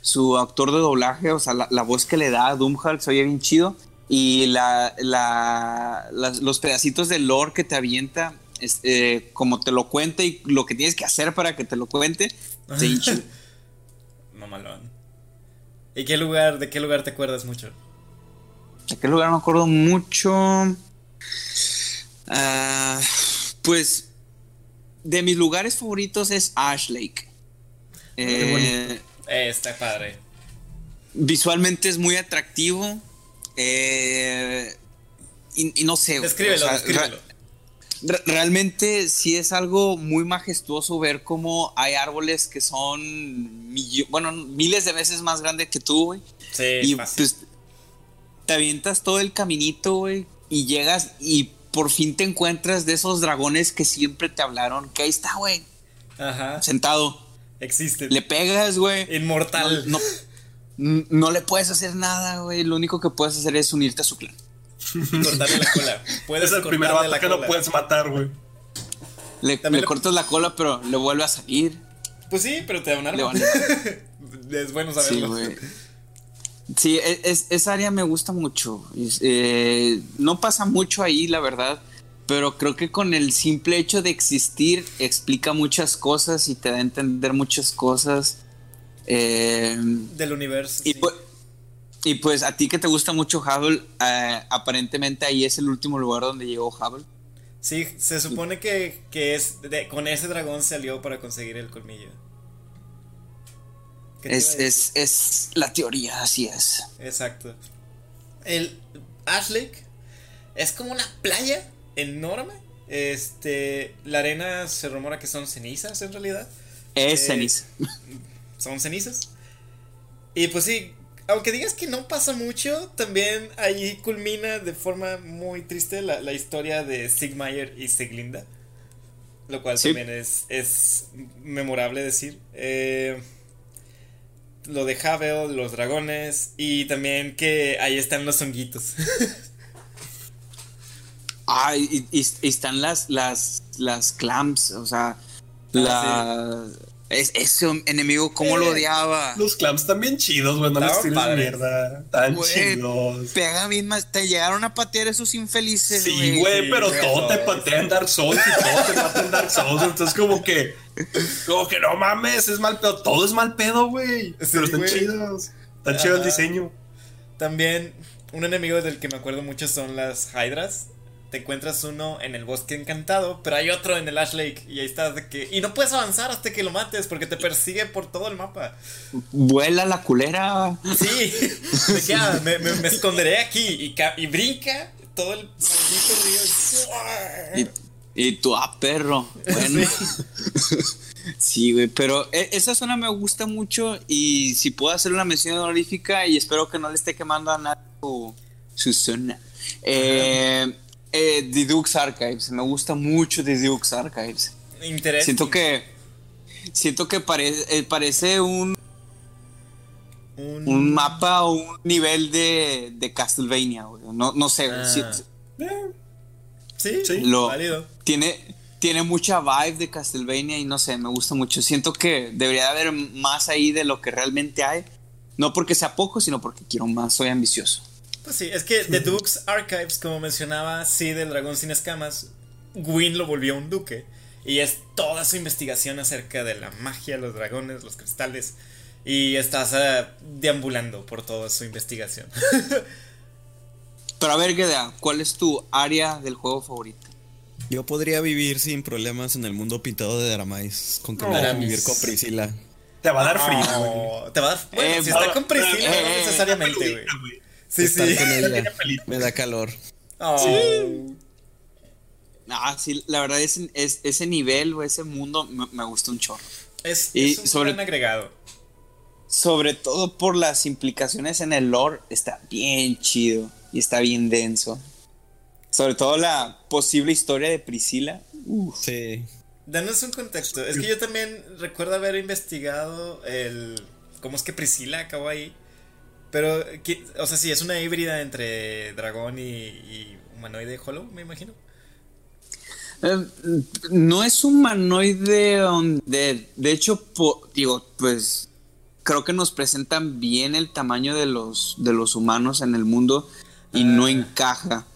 su actor de doblaje, o sea, la, la voz que le da a Doomhall se oye bien chido y la, la- las- los pedacitos de lore que te avienta, es, eh, como te lo cuenta y lo que tienes que hacer para que te lo cuente, se <laughs> hincha. Mamalón. ¿Y qué lugar, de qué lugar te acuerdas mucho? ¿De qué lugar me acuerdo mucho? Ah, pues de mis lugares favoritos es Ash Lake. Eh, Eh, está padre. visualmente es muy atractivo. eh, y, y no sé. Descríbelo, o sea, descríbelo. Re- re- realmente sí es algo muy majestuoso ver cómo hay árboles que son bueno, miles de veces más grandes que tú, güey. Sí, Y fácil. pues te avientas todo el caminito, güey, y llegas y por fin te encuentras de esos dragones que siempre te hablaron, que ahí está, güey, Ajá. sentado. Existe. Le pegas, güey. Inmortal. No, no, no le puedes hacer nada, güey. Lo único que puedes hacer es unirte a su clan. <laughs> Cortarle la cola. Puedes Es el primer vato la que no cola. puedes matar, güey. Le, También le le- cortas la cola, pero le vuelve a salir. Pues sí, pero te da un Le arma. <laughs> es bueno Sí, saberlo. güey. Sí, e- es- esa área me gusta mucho. Eh, no pasa mucho ahí, la verdad. Pero creo que con el simple hecho de existir explica muchas cosas y te da a entender muchas cosas. Eh, Del universo. y, sí. Y pues a ti que te gusta mucho Hubble, eh, aparentemente ahí es el último lugar donde llegó Hubble. Sí, se supone que, que es de- con ese dragón salió para conseguir el colmillo. ¿Qué te Es, es, es la teoría, así es. Exacto. El Ash Lake es como una playa enorme. Este, la arena se rumora que son cenizas en realidad. Es Eh, ceniza. Son cenizas. Y pues sí, aunque digas que no pasa mucho, también ahí culmina de forma muy triste la, la historia de Sigmire y Siglinda. Lo cual Sí. también es, es memorable decir. Eh, lo de Havel, los dragones y también que ahí están los honguitos. <laughs> Ah, y, y- y están las, las, las clams, o sea, la, Es, ese enemigo, ¿cómo lo Eh, odiaba? Los clams están bien chidos, güey. No les padres. mierda. Están Güey, chidos. Pega bien más. Te llegaron a patear esos infelices. Sí, güey, pero todo te todo. patea en Dark Souls y todo te mata en Dark Souls. Entonces, como que, como que no mames, es mal pedo. Todo es mal pedo, güey. Sí, pero están chidos. Está chido el diseño. También, un enemigo del que me acuerdo mucho son las Hydras. Te encuentras uno en el bosque encantado, pero hay otro en el Ash Lake. Y ahí estás de que. Y no puedes avanzar hasta que lo mates porque te persigue por todo el mapa. Vuela la culera. Sí, de que, ah, me, me- me esconderé aquí y, y brinca todo el maldito río. Y, y tú, ah, perro. Bueno. <laughs> Sí, güey, pero e- esa zona me gusta mucho y si puedo hacer una mención honorífica y espero que no le esté quemando a nadie su, su zona. Eh, eh, The Duke's Archives, me gusta mucho The Duke's Archives. Interesante. Siento que siento que parece eh, parece un, Un, un mapa o un nivel de, de Castlevania, güey. No, no sé. Ah. Sí, Sí, Sí. sí, Lo- válido. tiene, tiene mucha vibe de Castlevania y no sé, me gusta mucho. Siento que debería de haber más ahí de lo que realmente hay. No porque sea poco, sino porque quiero más, soy ambicioso. Pues sí, es que The Duke's Archives, como mencionaba, sí, del dragón sin escamas, Gwyn lo volvió un duque. Y es toda su investigación acerca de la magia, los dragones, los cristales. Y estás deambulando por toda su investigación. <laughs> Pero a ver, Gedea, ¿cuál es tu área del juego favorita? Yo podría vivir sin problemas en el mundo pintado de Dramáis. Con que me No. haga vivir con Priscila. Te va a dar frío, güey. Oh, Te va a dar. Bueno, Eh, si está con Priscila, eh, no eh, necesariamente, güey. Sí, Estar sí. con ella <laughs> me da calor. Oh. Ah, sí, la verdad, ese, es, ese nivel o ese mundo me, me gusta un chorro. Es, Y es un sobre- gran agregado. Sobre todo por las implicaciones en el lore, está bien chido y está bien denso. Sobre todo la posible historia de Priscila. Uf. Sí. Danos un contexto. Es que yo también recuerdo haber investigado el. ¿Cómo es que Priscila acabó ahí? Pero, ¿qué- o sea, sí, es una híbrida entre dragón y, y humanoide hollow, me imagino. Eh, no es humanoide de, de hecho, po- digo, pues creo que nos presentan bien el tamaño de los, de los humanos en el mundo y no Ah. encaja.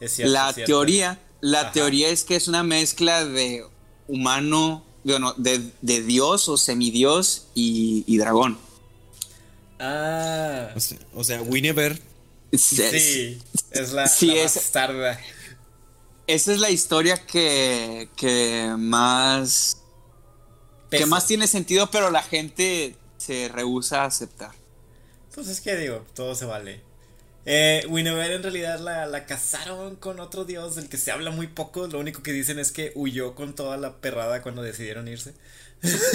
Es cierto. la es cierto. teoría, la Ajá. teoría es que es una mezcla de humano, bueno, de, de dios o semidios y, y dragón. Ah. O sea, o sea Sí, es la, Sí, la es- bastarda. esa es la historia que, que más que más tiene sentido, pero la gente se rehúsa a aceptar. Pues es que digo, todo se vale. Eh, Winnever en realidad la, la casaron con otro dios del que se habla muy poco. Lo único que dicen es que huyó con toda la perrada cuando decidieron irse.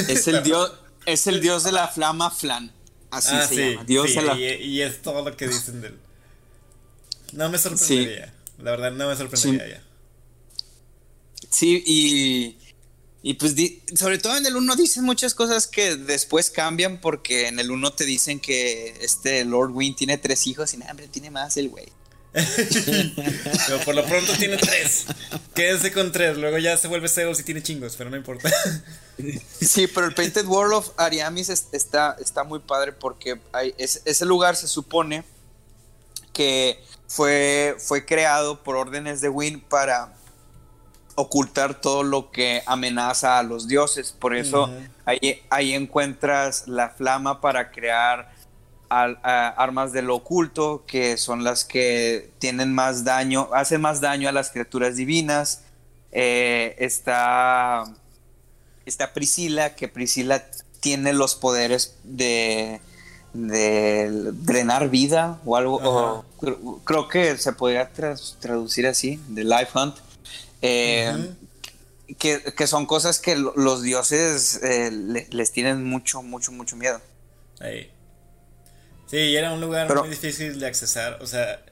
Es el <laughs> dios, es el dios de la flama Flan. Así ah, se sí, llama. Dios sí, la y, y es todo lo que dicen de él. No me sorprendería. La verdad, no me sorprendería Sí. ya. Sí, y, y pues di- sobre todo en el 1 dicen muchas cosas que después cambian porque en el 1 te dicen que este Lord Wynn tiene tres hijos y nada, hombre, tiene más el güey. <laughs> Pero por lo pronto tiene tres. Quédense con tres. Luego ya se vuelve Zeus y tiene chingos, pero no importa. <laughs> Sí, pero el Painted World of Ariamis es- está, está muy padre porque hay, es- ese lugar se supone que fue, fue creado por órdenes de Wynn para ocultar todo lo que amenaza a los dioses. Por eso ahí, ahí encuentras la flama para crear al- a- armas de lo oculto, que son las que tienen más daño, hacen más daño a las criaturas divinas. Eh, está, está Priscila, que Priscila tiene los poderes de, de drenar vida o algo. o creo que se podría traducir así, de Life Hunt. Eh, que, que son cosas que lo- los dioses eh, le- les tienen mucho, mucho, mucho miedo. Sí, era un lugar Pero- muy difícil de accesar. O sea,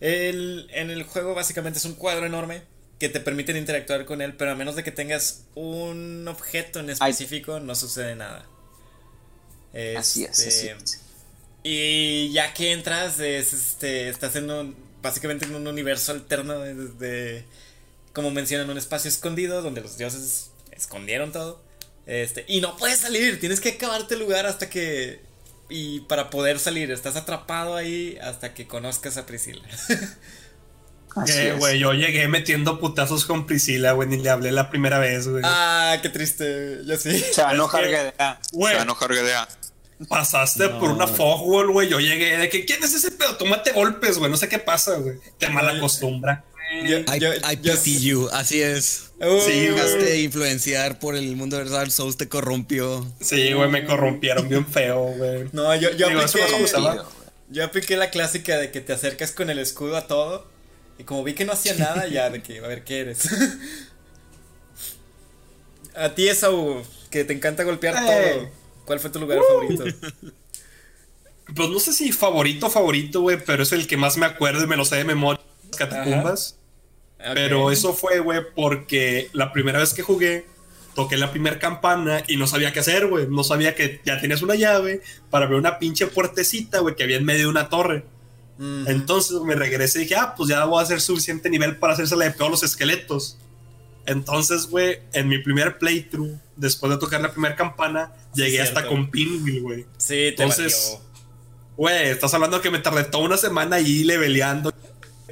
el, en el juego básicamente es un cuadro enorme que te permiten interactuar con él, pero a menos de que tengas un objeto en específico, no sucede nada. Así es. Este, así es. Y ya que entras, es, este, estás en un, básicamente en un universo alterno de, de- como mencionan, un espacio escondido donde los dioses escondieron todo. Este, y no puedes salir, tienes que acabarte el lugar hasta que. Y para poder salir, estás atrapado ahí hasta que conozcas a Priscila. <laughs> Eh, güey, yo llegué metiendo putazos con Priscila, güey, ni le hablé la primera vez, güey. Ah, qué triste, yo sí. Se va a enojar. Se va a enojar. Pasaste por una fogwall, güey. Yo llegué de que, ¿quién es ese pedo? Tómate golpes, güey. No sé qué pasa, güey. Te mala acostumbra. Yo, I, yo- I yo- pity you, así es. Uh, Sí. Dejaste influenciar por el mundo de Dark Souls, te corrompió. Sí, güey, me corrompieron bien feo, güey. No, yo, yo Digo, apliqué. Yo apliqué la clásica de que te acercas con el escudo a todo. Y como vi que no hacía nada, ya de que, a ver, ¿qué eres? <laughs> a ti, Esaú, que te encanta golpear Eh. todo. ¿Cuál fue tu lugar favorito? Pues no sé si favorito, favorito, güey, pero es el que más me acuerdo y me lo sé de memoria. Las catacumbas. Pero eso fue, güey, porque la primera vez que jugué, toqué la primera campana y no sabía qué hacer, güey. No sabía que ya tenías una llave para ver una pinche puertecita, güey, que había en medio de una torre. Mm, Entonces me regresé y dije, ah, pues ya voy a hacer suficiente nivel para hacérsela de peor los esqueletos. Entonces, güey, en mi primer playthrough, después de tocar la primera campana, llegué hasta con Pinwheel, güey. sí, te entonces-. Güey, estás hablando que me tardé toda una semana ahí leveleando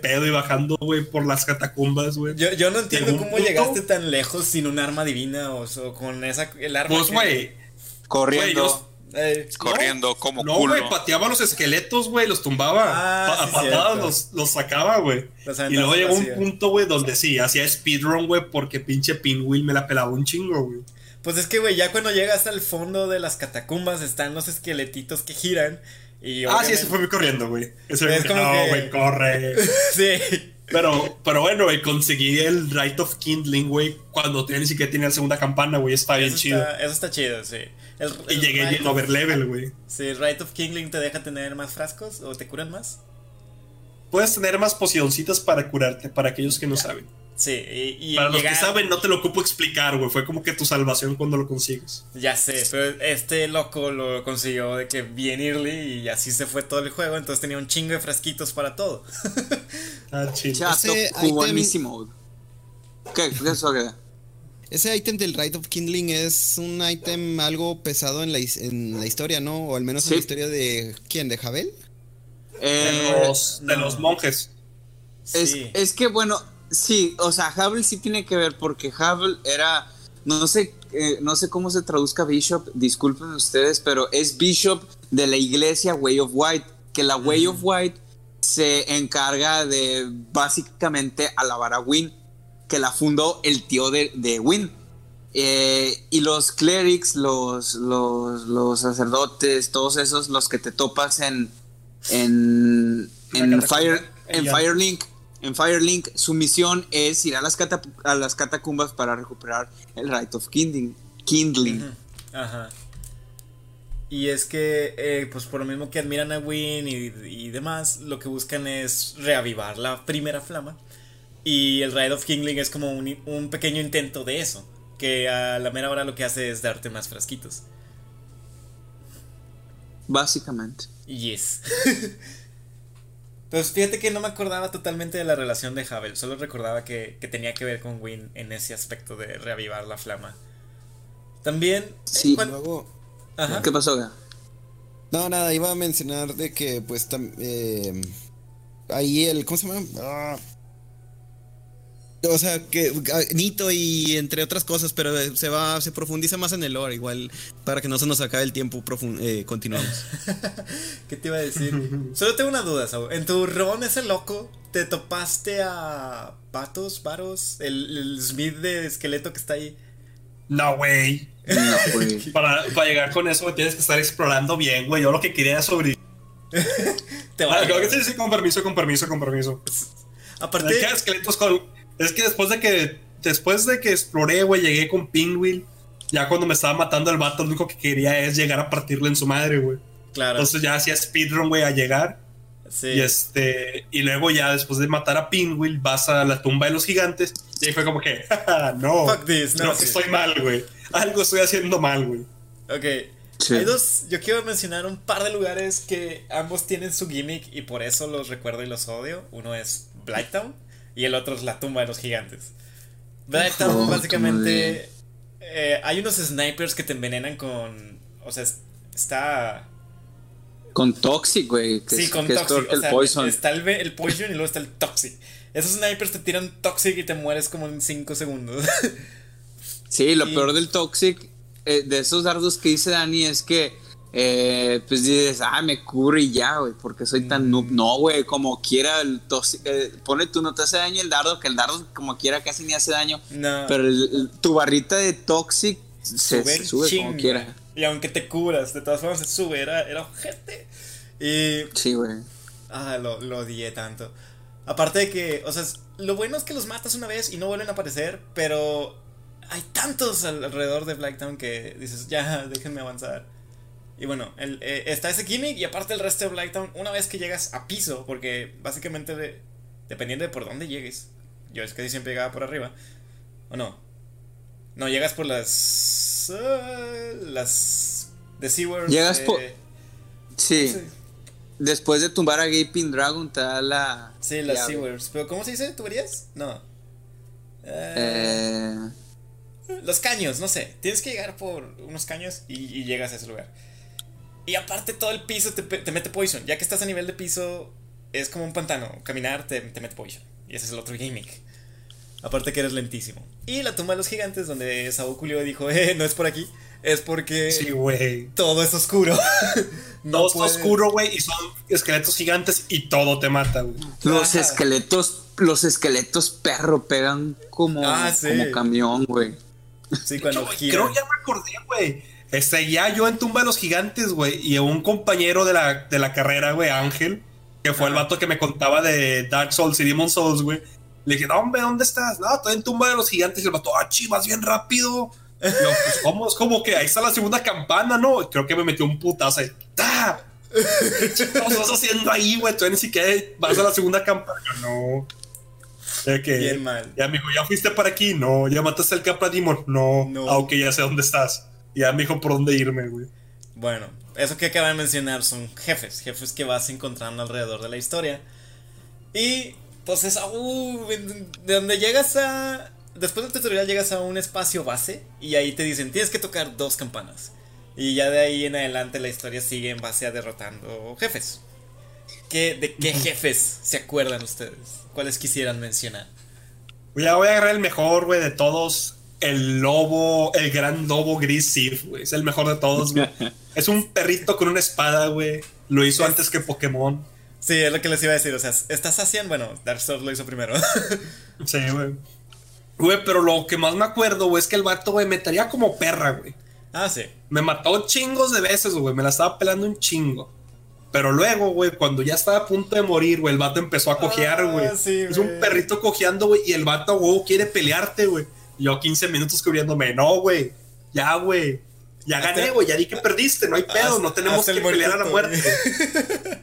pedo y bajando, güey, por las catacumbas, güey. Yo, yo no entiendo cómo punto- llegaste tan lejos sin un arma divina o, so- con esa el arma. Pues, que- güey, Corriendo. Yo- Eh, Corriendo como no, culo. güey, pateaba los esqueletos, güey, los tumbaba. Ah, Pa- a sí, patadas los, los sacaba, güey. Y luego llegó un punto, güey, donde sí, hacía speedrun, güey, porque pinche Pinwheel me la pelaba un chingo, güey. Pues es que, güey, ya cuando llegas al fondo de las catacumbas están los esqueletitos que giran. Y Ah, sí, ese fue muy corriendo, güey. Es como no, que- güey, corre. <laughs> sí. Pero, pero bueno, güey, conseguí el Right of Kindling, güey, cuando ni siquiera tenía la segunda campana, güey, está bien Eso chido. está, eso está chido, sí. El, Y el llegué Rite bien of- over level, güey. Sí, Right of Kingling te deja tener más frascos o te curan más. Puedes tener más pocioncitas para curarte, para aquellos que no saben. Sí, y, y Para los que saben, no te lo ocupo explicar, güey. Fue como que tu salvación cuando lo consigues. Ya sé, pero este loco lo consiguió de que bien early y así se fue todo el juego, entonces tenía un chingo de frasquitos para todo. <laughs> Ah, chido. Chato, Ese. ¿Qué? ¿Qué es eso? Ese ítem del Rite of Kindling es un ítem algo pesado en la, en la historia, ¿no? O al menos en la historia de. ¿Quién? ¿De Jabel? De Eh, los, de no. los monjes. Es, Sí. es que bueno, sí, o sea, Havel sí tiene que ver porque Havel era, no sé, eh, no sé cómo se traduzca Bishop, disculpen ustedes, pero es Bishop de la iglesia Way of White, que la Way of White se encarga de básicamente alabar a Win, que la fundó el tío de, de Win. Eh, y los clerics, los, los, los sacerdotes, todos esos, los que te topas en, en, en. Fire, en. Firelink, en Firelink, su misión es ir a las, a las catacumbas para recuperar el Rite of Kindling. Kindling. Ajá. Y es que, eh, pues por lo mismo que admiran a Win y, y demás, lo que buscan es reavivar la primera flama. Y el Ride of Kingling es como un, un pequeño intento de eso. Que a la mera hora lo que hace es darte más frasquitos. Básicamente. Yes. <laughs> Pues fíjate que no me acordaba totalmente de la relación de Havel, solo recordaba que, que tenía que ver con Win en ese aspecto de reavivar la flama. También. Sí. Luego. Ajá. ¿Qué pasó? Gea? No, nada, iba a mencionar de que, pues, tam- eh, ahí el, ¿cómo se llama? Ah. O sea, que ah, Nito y entre otras cosas, pero eh, se va, se profundiza más en el lore, igual, para que no se nos acabe el tiempo, eh, continuamos. <laughs> ¿Qué te iba a decir? Solo tengo una duda, Saúl. En tu ron ese loco, ¿te topaste a Patos, Varos, el, el Smith de esqueleto que está ahí? No, güey. No, güey. <laughs> Para, para llegar con eso, tienes que estar explorando bien, güey. Yo lo que quería era sobrevivir. <laughs> Te Ah, vale. creo que sí, sí, con permiso, con permiso, con permiso. Aparte, Es que esqueletos con. Es que después de que. Después de que exploré, güey, llegué con Pinwheel. Ya cuando me estaba matando el vato, lo único que quería es llegar a partirle en su madre, güey. claro. Entonces ya hacía speedrun, güey, a llegar. sí. Y este. Y luego ya después de matar a Pinwheel, vas a la tumba de los gigantes. Y ahí fue como que, <laughs> "Ja, no. Fuck this, no, creo que sí. estoy mal, güey. Algo estoy haciendo mal, güey. Ok. Sí. Hay dos. Yo quiero mencionar un par de lugares que ambos tienen su gimmick y por eso los recuerdo y los odio. Uno es Blighttown y el otro es la tumba de los gigantes. Básicamente eh, hay unos snipers que te envenenan con. O sea, es- está. Con Toxic, güey. Sí, con que Toxic. o el sea, Poison. está el, el Poison y luego está el Toxic. Esos snipers te tiran Toxic y te mueres como en 5 segundos. Sí, lo <laughs> Y- peor del Toxic, eh, de esos dardos que dice Dani, es que, eh, pues dices, ah, me cubre y ya, güey, porque soy tan noob. Mm. No, güey, como quiera, el Toxic, eh, pone tú, no te hace daño el dardo, que el dardo, como quiera, casi ni hace daño. no. Pero el- el- tu barrita de Toxic se sube, se sube como quiera. Y aunque te cubras, de todas formas se sube. Era, era ojete. Y. Sí, güey. Ah, lo, lo odié tanto. Aparte de que, o sea, lo bueno es que los matas una vez y no vuelven a aparecer, pero hay tantos al- alrededor de Blacktown que dices, ya, déjenme avanzar. Y bueno, el- eh, está ese gimmick y aparte el resto de Blacktown, una vez que llegas a piso, porque básicamente de- dependiendo de por dónde llegues, yo es que siempre llegaba por arriba, o no, no, llegas por las... ah, las... de SeaWorld. Llegas eh, por- Sí. Después de tumbar a Gaping Dragon, te da la. Sí, las. SeaWorlds. ¿Pero cómo se dice? ¿Tuberías? No. Eh, Eh, Los caños, no sé. Tienes que llegar por unos caños y, y llegas a ese lugar. Y aparte todo el piso te, te mete poison. Ya que estás a nivel de piso, es como un pantano. Caminar te, te mete poison. Y ese es el otro gimmick. Aparte que eres lentísimo. Y la tumba de los gigantes, donde Saúl Culio dijo, eh, no es por aquí. Es porque Sí, güey. todo es oscuro. No <laughs> Todo está puede- oscuro, güey, y son esqueletos gigantes y todo te mata, güey. los Ajá. esqueletos, los esqueletos perro pegan como, Ah, sí. como camión, güey. Sí, cuando Yo, gira. creo que ya me acordé, güey. Este, ya yo en Tumba de los Gigantes, güey, y un compañero de la, de la carrera, güey, Ángel, que fue el vato que me contaba de Dark Souls y Demon Souls, güey. Le dije, no, hombre, ¿dónde estás? No, estoy en Tumba de los Gigantes. Y el vato, ah, chivas, bien rápido. Y yo, pues, ¿cómo? Es como que ahí está la segunda campana, ¿no? Creo que me metió un putazo ahí. ¡Ta! ¿Qué estás haciendo ahí, güey? Tú ni siquiera vas a la segunda campana. No. Que, Bien mal. Ya dijo, ¿ya fuiste para aquí? No. ¿Ya mataste al Capra Demon? No. No. Ah, ok, ya sé dónde estás. Y ya me dijo por dónde irme, güey. Bueno, eso que acaban de mencionar son jefes, jefes que vas encontrando alrededor de la historia. Y pues es uh, de donde llegas a... Después del tutorial llegas a un espacio base y ahí te dicen tienes que tocar dos campanas. Y ya de ahí en adelante la historia sigue en base a derrotando jefes. ¿Qué, ¿De qué <laughs> jefes se acuerdan ustedes? ¿Cuáles quisieran mencionar? Ya voy a agarrar el mejor, güey, de todos. El lobo, el gran lobo gris Sif, güey. Es el mejor de todos, güey. <laughs> es un perrito con una espada, güey. Lo hizo antes que Pokémon. Sí, es lo que les iba a decir. O sea, ¿estás haciendo? Bueno, Dark Souls lo hizo primero. <laughs> Sí, güey. Güey, pero lo que más me acuerdo, güey, es que el vato, güey, me traía como perra, güey. ah, sí. Me mató chingos de veces, güey. Me la estaba pelando un chingo. Pero luego, güey, cuando ya estaba a punto de morir, güey, el vato empezó a cojear, Ah, güey. sí, es un perrito cojeando, güey, y el vato, güey, quiere pelearte, güey. Yo 15 minutos cubriéndome. No, güey. Ya, güey. Ya gané, güey. Ya di que perdiste. No hay pedo. No tenemos que el pelear a la muerte.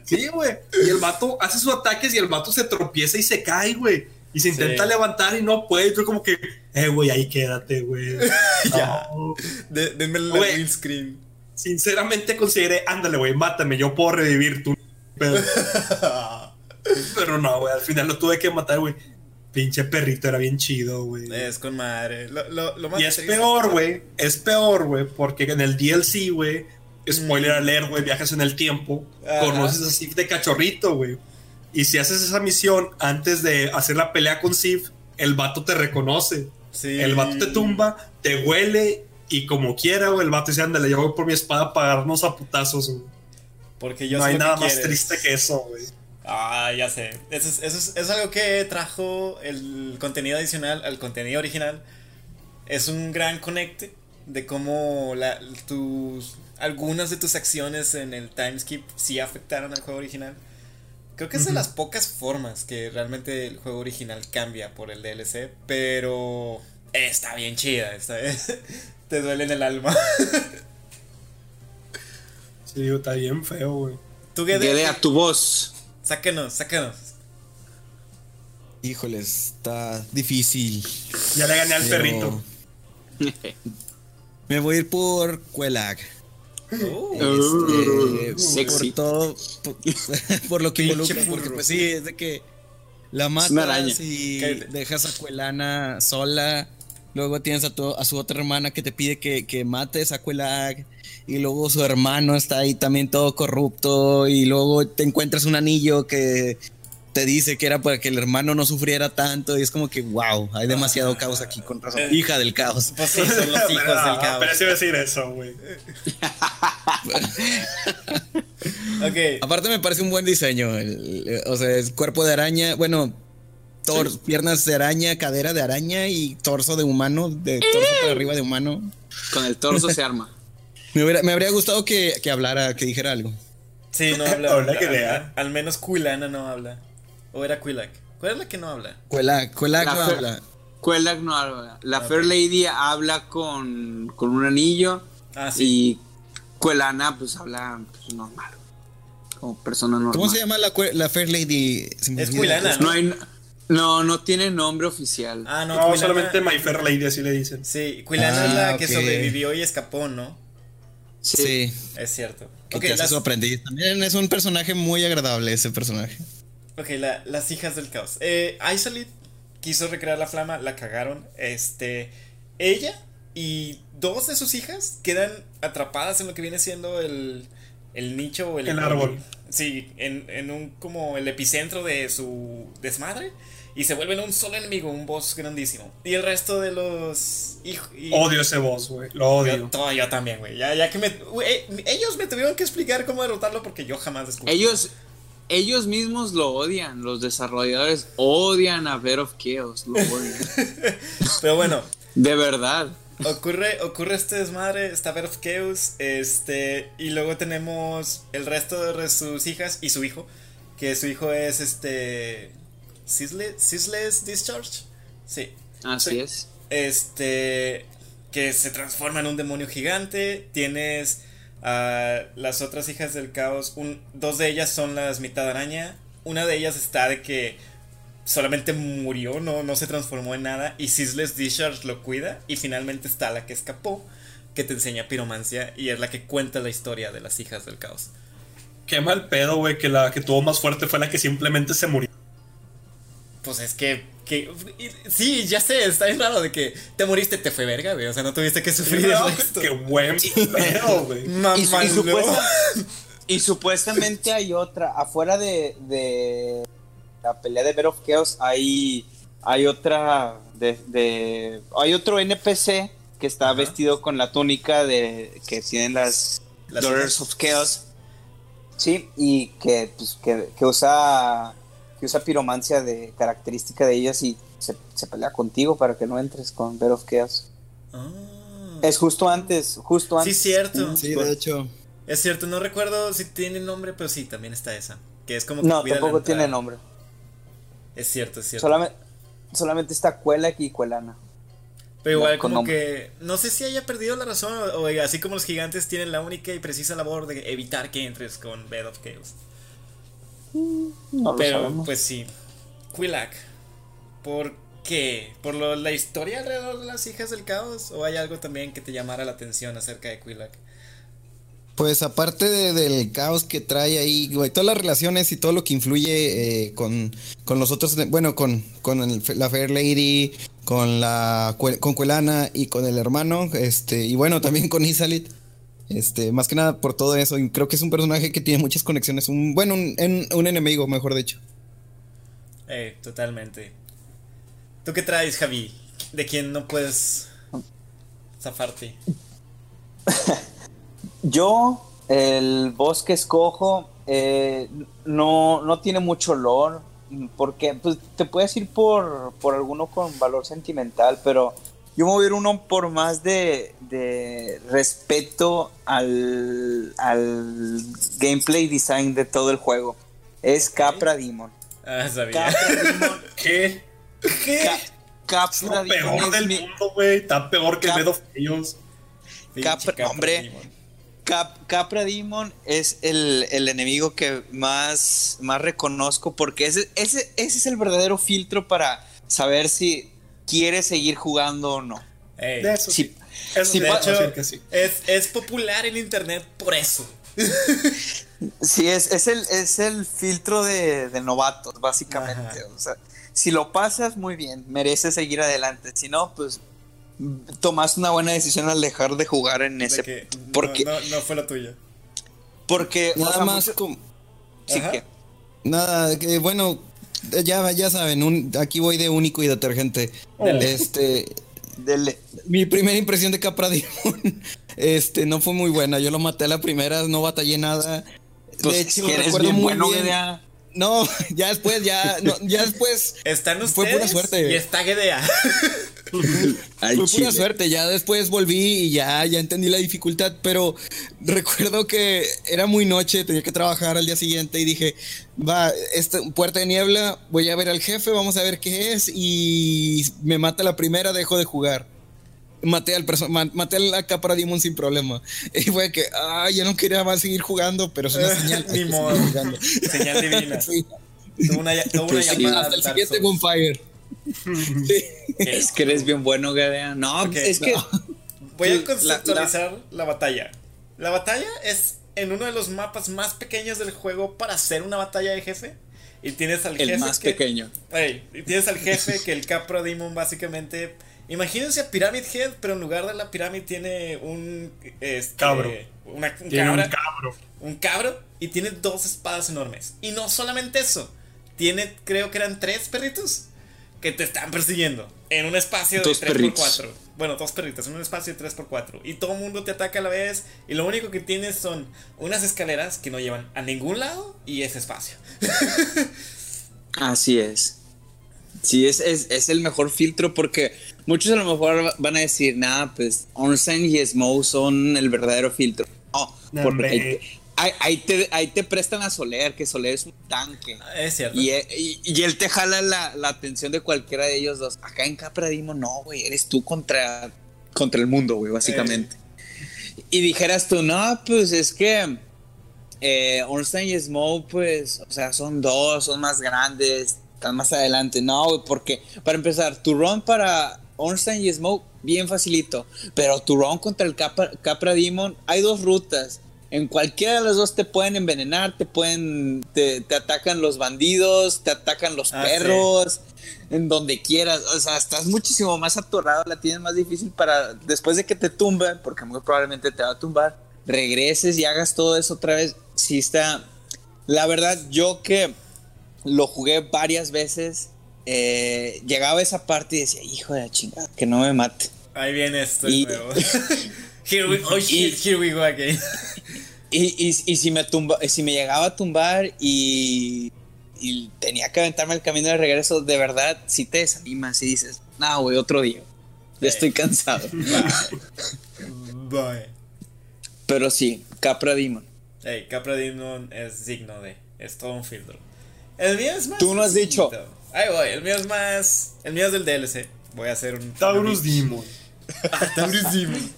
Sí, güey. Y el vato hace sus ataques y el vato se tropieza y se cae, güey. Y se intenta Sí. levantar y no puede. Yo como que, eh, güey, ahí quédate, güey. <laughs> Ya. No. De- denme la Güey. windscreen. Sinceramente consideré, ándale, güey, mátame, yo puedo revivir tú. Pero, <laughs> pero no, güey, al final lo tuve que matar, güey. Pinche perrito era bien chido, güey. Es con madre. Lo, lo, lo más Y es peor, güey. Es peor, güey, porque en el DLC, güey, spoiler alert, güey, viajas en el tiempo, Ajá. conoces a Sif de cachorrito, güey. Y si haces esa misión antes de hacer la pelea con Sif, el vato te reconoce. Sí. El vato te tumba, te huele y como quiera, güey, el vato dice, ándale, yo voy por mi espada para darnos a putazos, güey. Porque yo no hay nada más triste que eso, güey. Ah, ya sé. Eso es, eso, es, es algo que trajo el contenido adicional al contenido original. Es un gran conecte de cómo la, tus, algunas de tus acciones en el timeskip sí afectaron al juego original. Creo que es de Ujú. las pocas formas que realmente el juego original cambia por el DLC, pero está bien chida. Está, <laughs> te duele en el alma. Sí, digo, está bien feo, güey. Tú, Gede, Gede a tu voz. Sáquenos, sáquenos. Híjoles, está difícil. Ya le gané al pero perrito. <laughs> Me voy a ir por Quelag. Oh. Este, Uh, sexy. Por todo. Por, <laughs> por lo que involucra. Porque pues sí, es de que la una araña. matas y dejas a Cuelana sola. Luego tienes a, tu- a su otra hermana que te pide que, que mates a Quelag. Y luego su hermano está ahí también todo corrupto. Y luego te encuentras un anillo que te dice que era para que el hermano no sufriera tanto. Y es como que, wow, hay demasiado caos aquí con razón. Hija del caos. Pues sí, son los <laughs> hijos Pero, del caos. Pero sí iba a decir eso, güey. <laughs> Ok. Aparte me parece un buen diseño. el- el- o sea, es cuerpo de araña. Bueno, tor- piernas de araña, cadera de araña y torso de humano. De torso para arriba de humano. Con el torso se arma. <laughs> Me, hubiera- me habría gustado que, que hablara, que dijera algo. Sí, no habla. <laughs> Hola, que al- vea. Al, menos Quilana no habla. ¿O era Quilac? ¿Cuál es la que no habla? Cuela La no habla. Quelag no habla. La. Fair Lady habla con, con un anillo. Ah, sí. Y Quelana, pues habla pues, normal. Como persona normal. ¿Cómo se llama la, Fair Lady? Es. Quilana, No, hay, no, no tiene nombre oficial. Ah, no, No, Quilana- solamente My Fair Lady, así le dicen. Sí, Quilana Ah, es la que ok. sobrevivió y escapó, ¿no? Sí, Es cierto. que Ok, te hace las, aprendiz. También es un personaje muy agradable ese personaje. ok, la- las hijas del caos. Eh, Isolite quiso recrear la flama, la cagaron. Este. Ella y dos de sus hijas quedan atrapadas en lo que viene siendo el, el nicho o el, El árbol. Sí, en, en un como el epicentro de su desmadre. Y se vuelven un solo enemigo, un boss grandísimo. Y el resto de los hijos. Odio ese boss, güey. Lo Yo, odio. todo, yo también, güey. Ya, ya que me. eh, ellos me tuvieron que explicar cómo derrotarlo porque yo jamás descubrí. Ellos, ellos mismos lo odian. Los desarrolladores odian a Bed of Chaos. Lo odian. <laughs> Pero bueno, De verdad. ocurre, ocurre este desmadre, está Bed of Chaos. Este. Y luego tenemos el resto de sus hijas y su hijo. Que su hijo es este. Ceaseless Discharge. Sí. Así Sí. es. Este. Que se transforma en un demonio gigante. Tienes a las otras hijas del caos. Un, dos de ellas son las mitad araña. Una de ellas está de que solamente murió, no, no se transformó en nada. Y Ceaseless Discharge lo cuida. Y finalmente está la que escapó. Que te enseña piromancia. Y es la que cuenta la historia de las hijas del caos. Qué mal pedo, güey, que la que tuvo más fuerte fue la que simplemente se murió. Pues es que. que y- sí, ya sé, está bien raro de que te moriste, te fue verga, güey. O sea, no tuviste que sufrir No, el resto. Qué buen pedo, güey. <laughs> Y, y supuesta- y supuestamente hay otra. Afuera de, de la pelea de Bed of Chaos hay, hay otra. De, de- hay otro NPC que está Ajá. vestido con la túnica de que tienen las, Las Daughters of Chaos. Sí, y que, pues, que, que usa que usa piromancia de característica de ellas y se, se pelea contigo para que no entres con Bed of Chaos. Ah. Es justo antes, justo Sí, antes. cierto. Sí, de hecho. Es cierto, no recuerdo si tiene nombre, pero sí, también está esa. Que es como. No, cuida la tampoco tiene nombre. Es cierto, es cierto. Solamente, solamente está Cuela y Cuelana. pero igual, como nombre. que. No sé si haya perdido la razón, o, o así como los gigantes tienen la única y precisa labor de evitar que entres con Bed of Chaos. No lo Pero, sabemos. pues sí. Quilac. ¿Por qué? ¿Por lo- la historia alrededor de las hijas del caos? ¿O hay algo también que te llamara la atención acerca de Quilac? Pues aparte de- del caos que trae ahí, güey, todas las relaciones y todo lo que influye eh, con, con los otros, bueno, con, con el- la Fair Lady, con la con Cuelana y con el hermano, este, y bueno, también con Isalit. Este, más que nada por todo eso, y creo que es un personaje que tiene muchas conexiones, un, bueno, un, en- un enemigo, mejor dicho. Eh, totalmente. ¿Tú qué traes, Javi? ¿De quién no puedes zafarte? <laughs> Yo, el boss que escojo, eh, no, no tiene mucho lore. Porque pues, te puedes ir por, por alguno con valor sentimental, pero yo me voy a ir uno por más de, de respeto al, al gameplay design de todo el juego. Es. Capra Demon. Ah, sabía. Capra <laughs> Demon. ¿Qué? Ca- Es Capra lo Demon peor es del mi- mundo, güey. Está peor que Cap-. Pinche Capra- Capra hombre. Demon. Cap- Capra Demon es el, el enemigo que más, más reconozco porque ese, ese, ese es el verdadero filtro para saber si quieres seguir jugando o no. Ey, De eso Si- sí. Eso si sí, de pa- puedo hecho, decir que sí. es, es popular en internet por eso. <laughs> Sí, es, es, el, es el filtro de, de novatos, básicamente. Ajá. O sea, si lo pasas, muy bien, mereces seguir adelante. Si no, pues tomaste una buena decisión al dejar de jugar en De ese. que porque, no, no, no fue la tuya. porque o Nada sea, más mucho- como. sí Ajá. que. Nada, que bueno, ya, ya saben, un- aquí voy de único y detergente. Dele. Este, <laughs> Dele. mi primera impresión de Capra Demon, <laughs> este, no fue muy buena. Yo lo maté a la primera, no batallé nada. Pues de hecho, recuerdo bien muy bueno, bien. No, <laughs> ya después, ya, no, ya después. Están ustedes Fue pura suerte. y está Gedea. <laughs> Al Fue pura suerte, ya después volví y ya, ya entendí la dificultad, pero recuerdo que era muy noche, tenía que trabajar al día siguiente y dije, va, esta puerta de niebla, voy a ver al jefe, vamos a ver qué es y me mata la primera, dejo de jugar. Maté al maté a la Capra Demon sin problema. <laughs> Y fue que, ah, ya no quería más seguir jugando, pero es una <laughs> señal. Ni modo. Señal divina. Sí. Tuvo una, tuvo una Pues sí. llamada Hasta el siguiente bonfire. Sí. Es que eres bien bueno, Gedea. No, Ok, es que. Voy a La- conceptualizar la, batalla. La batalla es en uno de los mapas más pequeños del juego para hacer una batalla de jefe. Y tienes al El jefe. más que- pequeño. Ey, y tienes al jefe que el Capra Demon básicamente. Imagínense a Pyramid Head, pero en lugar de la pirámide tiene un. Este, Cabro. Una, un Tiene un cabro. un cabro y tiene dos espadas enormes. Y no solamente eso, tiene, creo que eran tres perritos que te están persiguiendo en un espacio Dos de 3x4. perritos. Bueno, dos perritos en un espacio de 3x4. Y todo el mundo te ataca a la vez. Y lo único que tienes son unas escaleras que no llevan a ningún lado y ese espacio. <laughs> Así es. Sí, es, es, es el mejor filtro porque muchos a lo mejor van a decir, nada, pues Ornstein y Smoke son el verdadero filtro. No, No, porque ahí, te, ahí te prestan a Soler, que Soler es un tanque. Es cierto. Y, eh, y- y él te jala la, la atención de cualquiera de ellos dos. Acá en Capra Dimo, no, güey, eres tú contra, contra el mundo, güey, básicamente. Y dijeras tú, no, pues es que eh, Ornstein y Smoke, pues, o sea, son dos, son más grandes, están más adelante. No, güey, porque para empezar, tu run para Ornstein y Smoke, bien facilito. Pero tu run contra el Capra, Capra Demon, hay dos rutas. En cualquiera de las dos te pueden envenenar, te pueden, te, te atacan los bandidos, te atacan los Ah, sí. perros, en donde quieras. O sea, estás muchísimo más atorado, la tienes más difícil para después de que te tumbe, porque muy probablemente te va a tumbar, regreses y hagas todo eso otra vez. Sí está. La verdad, yo que lo jugué varias veces, eh, llegaba a esa parte y decía, hijo de la chingada, que no me mate. Ahí viene esto Y- nuevo. <laughs> here, we, oh shit, here we go again. <laughs> Y, y- y si me tumba, si me llegaba a tumbar y, y tenía que aventarme el camino de regreso, de verdad, si te desanimas y dices, no, güey, otro día. Ya estoy cansado. <laughs> Bye. Pero sí, Capra Demon. Hey, Capra Demon es digno de. Es todo un filtro. El mío es más. Tú no has dicho. Ahí voy, el mío es más. El mío es del DLC. Voy a hacer un. Taurus Demon. <laughs> Taurus Demon.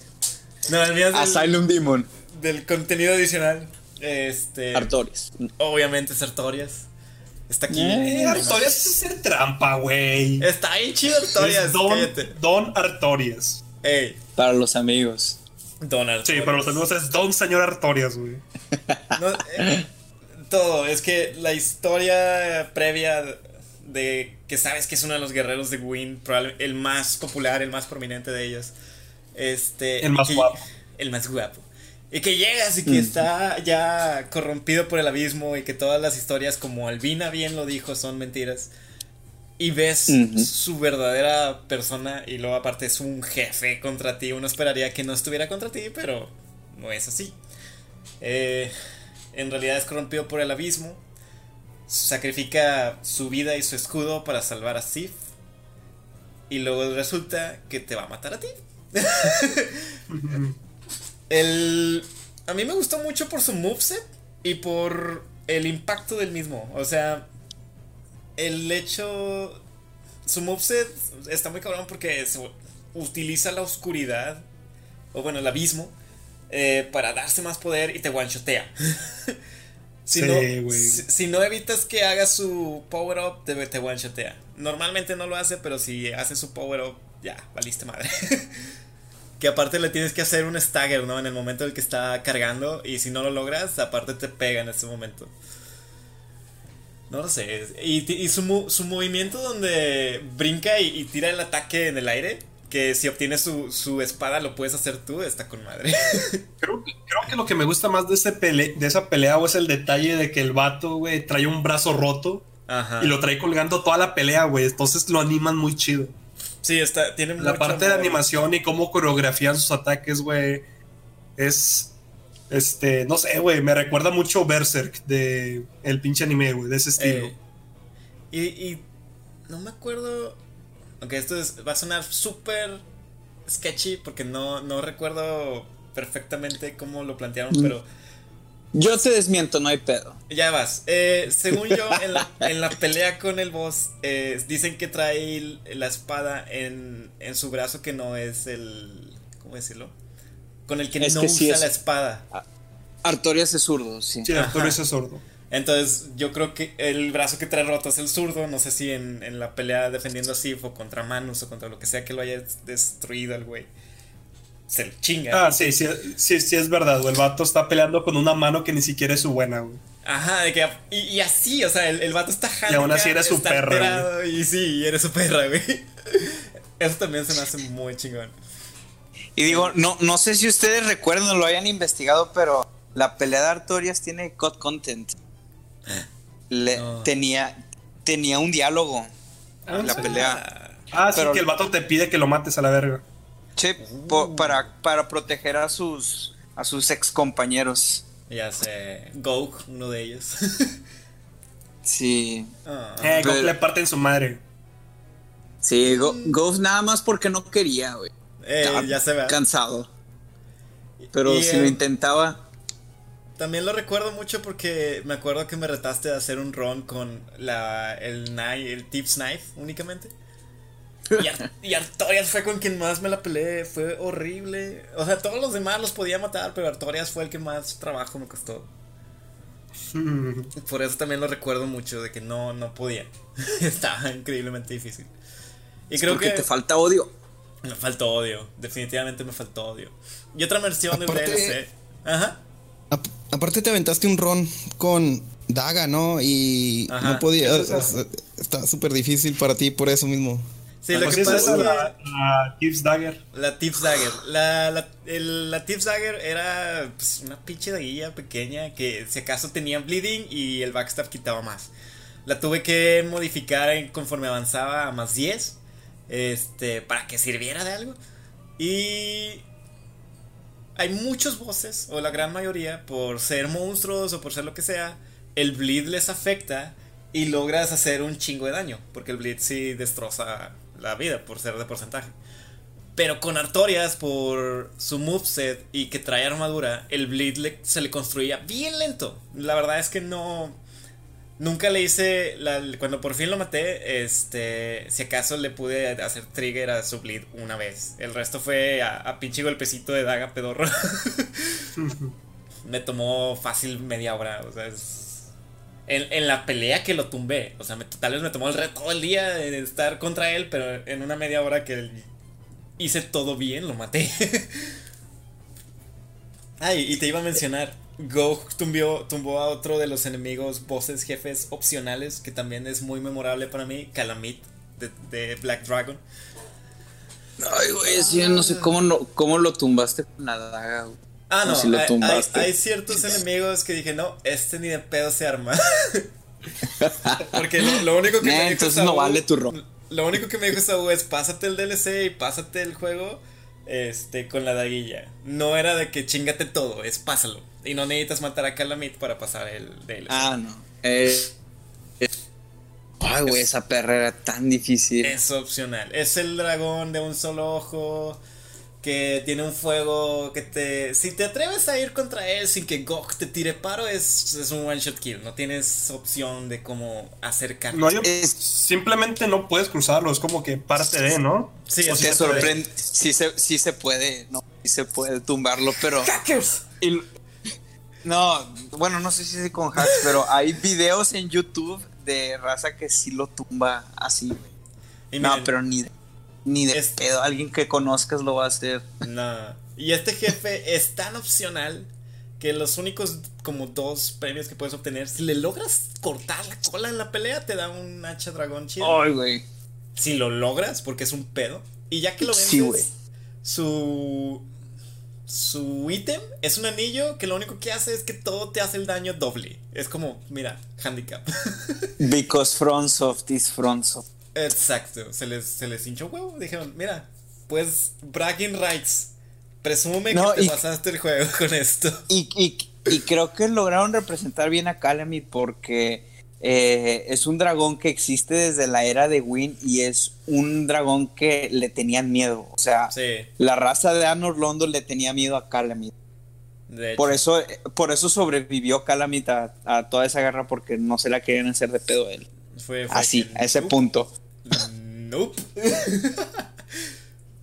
No, el mío es del, Asylum Demon. Del contenido adicional. Este. Artorias. Obviamente Sartorias. Está aquí. Eh, Eh, Artorias es hacer trampa, güey. Está bien chido Artorias. Es Don, Artorias. Ey, Para los amigos. Don Artorias. Sí, para los amigos es Don Señor Artorias, güey. No, eh, todo, es que la historia previa de que sabes que es uno de los guerreros de Gwyn, probablemente el más popular, el más prominente de ellos. Este, El más y- guapo. El más guapo. Y que llegas y que está ya corrompido por el abismo y que todas las historias, como Albina bien lo dijo, son mentiras. Y ves su verdadera persona y luego aparte es un jefe contra ti. Uno esperaría que no estuviera contra ti, pero no es así. Eh, en realidad es corrompido por el abismo. Sacrifica su vida y su escudo para salvar a Sif. Y luego resulta que te va a matar a ti. El, a mí me gustó mucho por su moveset y por el impacto del mismo. O sea, el hecho. Su moveset está muy cabrón porque se utiliza la oscuridad, o bueno, el abismo, eh, para darse más poder y te one-shotea. <laughs> si, Sí, no, si, si no evitas que haga su power up, te, te one-shotea. Normalmente no lo hace, pero si hace su power up, ya, valiste madre. <laughs> que aparte le tienes que hacer un stagger, ¿no? En el momento en el que está cargando, y si no lo logras, aparte te pega en ese momento. No lo sé. Y, su, su movimiento donde brinca y, y tira el ataque en el aire, que si obtienes su, su espada lo puedes hacer tú, está con madre. <laughs> Creo, que- creo que lo que me gusta más de, ese pele- de esa pelea güey, es el detalle de que el vato, güey, trae un brazo roto Ajá. y lo trae colgando toda la pelea, güey. Entonces lo animan muy chido. Sí, está, tiene La mucho parte de amor. animación y cómo coreografían sus ataques, güey, es. Este, no sé, güey, me recuerda mucho Berserk de el pinche anime, güey, de ese estilo. Eh, y, y no me acuerdo. Aunque esto es- va a sonar súper sketchy porque no, no recuerdo perfectamente cómo lo plantearon, Mm. pero Yo te desmiento, no hay pedo. ya vas. Eh, según yo, en la, en la pelea con el boss, eh, dicen que trae la espada en, en su brazo que no es el. ¿Cómo decirlo? Con el que Es no que usa sí es- la espada. Artorias es zurdo, sí. Sí, Arturo Ajá. ese sordo. Entonces, yo creo que el brazo que trae roto es el zurdo. No sé si en, en la pelea defendiendo a Sif o contra Manus o contra lo que sea que lo haya destruido el güey. Se chinga. Ah, sí, sí, sí, sí es verdad, güey. El vato está peleando con una mano que ni siquiera es su buena, güey. Ajá, de que. Y, y así, o sea, el, el vato está Y aún así eres su perra, alterado, Y sí, eres su perra, güey. Eso también se me hace muy chingón. Y digo, no, no sé si ustedes recuerdan o lo hayan investigado, pero la pelea de Artorias tiene cut content. Le- No. tenía, tenía un diálogo. la sí. pelea. Ah, sí, Pero- que el vato te pide que lo mates a la verga. Sí, po- para, para proteger a sus a sus ex compañeros. Ya sé. Goku, uno de ellos. <laughs> Sí. Ah. Eh, Pero- le parten su madre. Sí, Go- nada más porque no quería, güey. Eh, ya se ve. Cansado. Pero Y, si eh, lo intentaba. También lo recuerdo mucho porque me acuerdo que me retaste a hacer un run con la, el, knife, el Tips Knife únicamente. Y, Ar- y Artorias fue con quien más me la peleé. Fue horrible. O sea, todos los demás los podía matar, pero Artorias fue el que más trabajo me costó. <laughs> Por eso también lo recuerdo mucho, de que no, no podía. <laughs> Estaba increíblemente difícil. Y es creo porque que te falta odio. me faltó odio. Definitivamente me faltó odio. Y otra versión Aparte- DLC. Ajá. Ap- aparte te aventaste un ron con Daga, ¿no? Y Ajá. no podía. Está súper difícil para ti por eso mismo. Sí, lo Pues que pasa es es que. la, la Tips Dagger. La Tips Dagger. La, la, el- la Tips Dagger era pues, una pinche daguilla pequeña que si acaso tenía bleeding y el backstab quitaba más. La tuve que modificar conforme avanzaba a más 10. Este, para que sirviera de algo. Y hay muchos bosses, o la gran mayoría, por ser monstruos o por ser lo que sea, el bleed les afecta y logras hacer un chingo de daño. Porque el bleed sí destroza la vida por ser de porcentaje. Pero con Artorias, por su moveset y que trae armadura, el bleed le- se le construía bien lento. La verdad es que no. Nunca le hice. la- cuando por fin lo maté, este. Si acaso le pude hacer trigger a su bleed una vez. El resto fue a, a pinche golpecito de daga pedorro. <laughs> <laughs> me tomó fácil media hora. O sea, es. En, en la pelea que lo tumbé. O sea, tal vez me tomó el reto todo el día de estar contra él, pero en una media hora que hice todo bien, lo maté. <laughs> Ay, y te iba a mencionar. Go tumbó, tumbó a otro de los enemigos, bosses, jefes opcionales, que también es muy memorable para mí, Calamit de, Black Dragon. Ay, güey, sí, no sé cómo, no, cómo lo tumbaste con la daga, güey. Ah, no, si lo hay, hay- tumbaste. hay ciertos enemigos que dije, no, este ni de pedo se arma. <laughs> Porque lo, lo único que Eh, me dijo entonces no Saúl- vale tu rol. Lo único que me dijo Saúl es pásate el DLC y pásate el juego este, con la daguilla. No era de que chingate todo, es pásalo. Y no necesitas matar a Calamit para pasar el DLC. Ah, no. Eh, eh. Ay, güey, esa perra era tan difícil. Es opcional. Es el dragón de un solo ojo. Que tiene un fuego que te... Si te atreves a ir contra él sin que Gok te tire paro, es, es un one shot kill. No tienes opción de cómo acercarte. No hay- Es- simplemente no puedes cruzarlo, es como que parte de, ¿no? Sí, O sea, sorprende. Sí se, sí se puede, ¿no? Sí se puede tumbarlo, pero. y- no, bueno, no sé si es con hacks, pero hay videos en YouTube de raza que sí lo tumba así, güey. Y No, miren, pero ni de, ni de Es- pedo. Alguien que conozcas lo va a hacer. No. Y este jefe es tan opcional que los únicos como dos premios que puedes obtener, si le logras cortar la cola en la pelea, te da un hacha dragón chido. Ay, güey. Si lo logras, porque es un pedo. Y ya que lo vences, Sí, güey. su. Su ítem es un anillo que lo único que hace es que todo te hace el daño doble. Es como, mira, handicap. <laughs> Because FromSoft is FromSoft. Exacto, se les, se les hinchó huevo. Dijeron, mira, pues bragging rights. Presume No, que te y- pasaste el juego con esto. Y, y- y creo que lograron representar bien a Calamity porque eh, es un dragón que existe desde la era de Win y es un dragón que le tenían miedo. O sea, Sí, la raza de Anor Londo le tenía miedo a Calamity. Por eso, por eso sobrevivió Calamity a, a toda esa guerra porque no se la querían hacer de pedo a él. Fue, fue Así, a ese punto. Nope.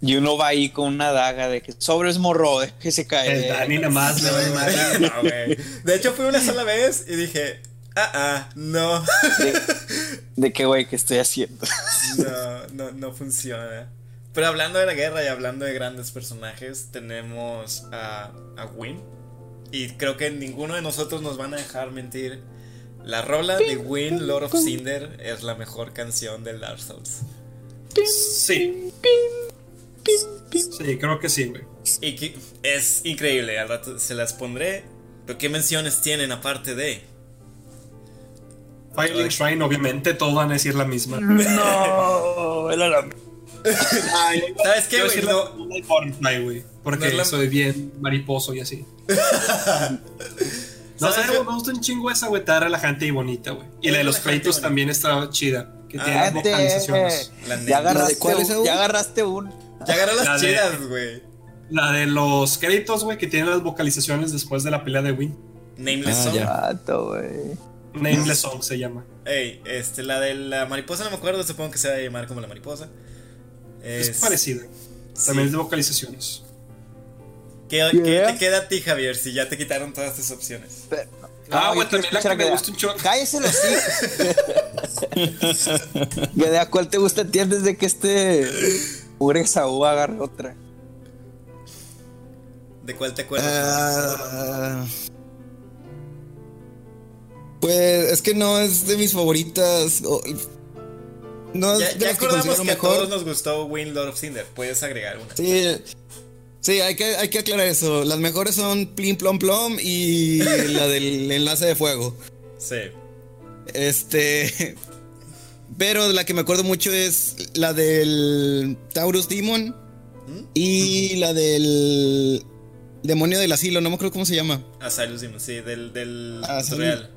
Y uno va ahí con una daga de que sobres morro, que se cae. El Dani nada más le vale madre. <laughs> No, güey. De hecho, fue una sola vez y dije, ah, ah, no. De, de que, güey, ¿qué estoy haciendo? No, no, no funciona. Pero hablando de la guerra y hablando de grandes personajes, tenemos a, a Win. Y creo que ninguno de nosotros nos van a dejar mentir. La rola de Win, Lord of Cinder, es la mejor canción del Dark Souls. Sí. Sí, creo que sí, güey. Y que es increíble, al rato se las pondré. Pero ¿qué menciones tienen aparte de? Firelink Shrine, obviamente, todos van a decir la misma. <laughs> No, era la Ay, ¿Sabes qué, güey? No- güey. Porque No es la- soy bien mariposo y así. <laughs> No sé, me gusta un chingo esa, güey. Está relajante y bonita, güey. Y Es la de los créditos también está chida. Que Ah, tiene vocalizaciones. Ya agarraste, ¿La de cuál es, un- ya agarraste un. Ya agarró La las chidas, güey. La de los créditos, güey, que tiene las vocalizaciones después de la pelea de Win. Nameless Ah, Song. güey. Nameless Song se llama. Ey, este, la de la mariposa no me acuerdo, supongo que se va a llamar como la mariposa. Es, parecida. sí. También es de vocalizaciones. ¿Qué, te queda a ti, Javier, si ya te quitaron todas tus opciones? Ah, No, güey, también la que a me gusta un chorro. <laughs> Cállese los hijos. Guedea, ¿cuál te gusta a ti antes de que este Ure Saúl agarre otra? ¿De cuál te acuerdas? Ah, pues es que no es de mis favoritas. no es ya de ya las que acordamos considero que a mejor. todos nos gustó Win Lord of Cinder. Puedes agregar una. Sí, sí, hay que, hay que aclarar eso. Las mejores son Plim Plom Plom y <laughs> la del enlace de fuego. Sí. Este. <laughs> Pero la que me acuerdo mucho es la del Taurus Demon y la del demonio del asilo, no me acuerdo cómo se llama. Asylum Demon, sí, del, del Ah, sí. tutorial.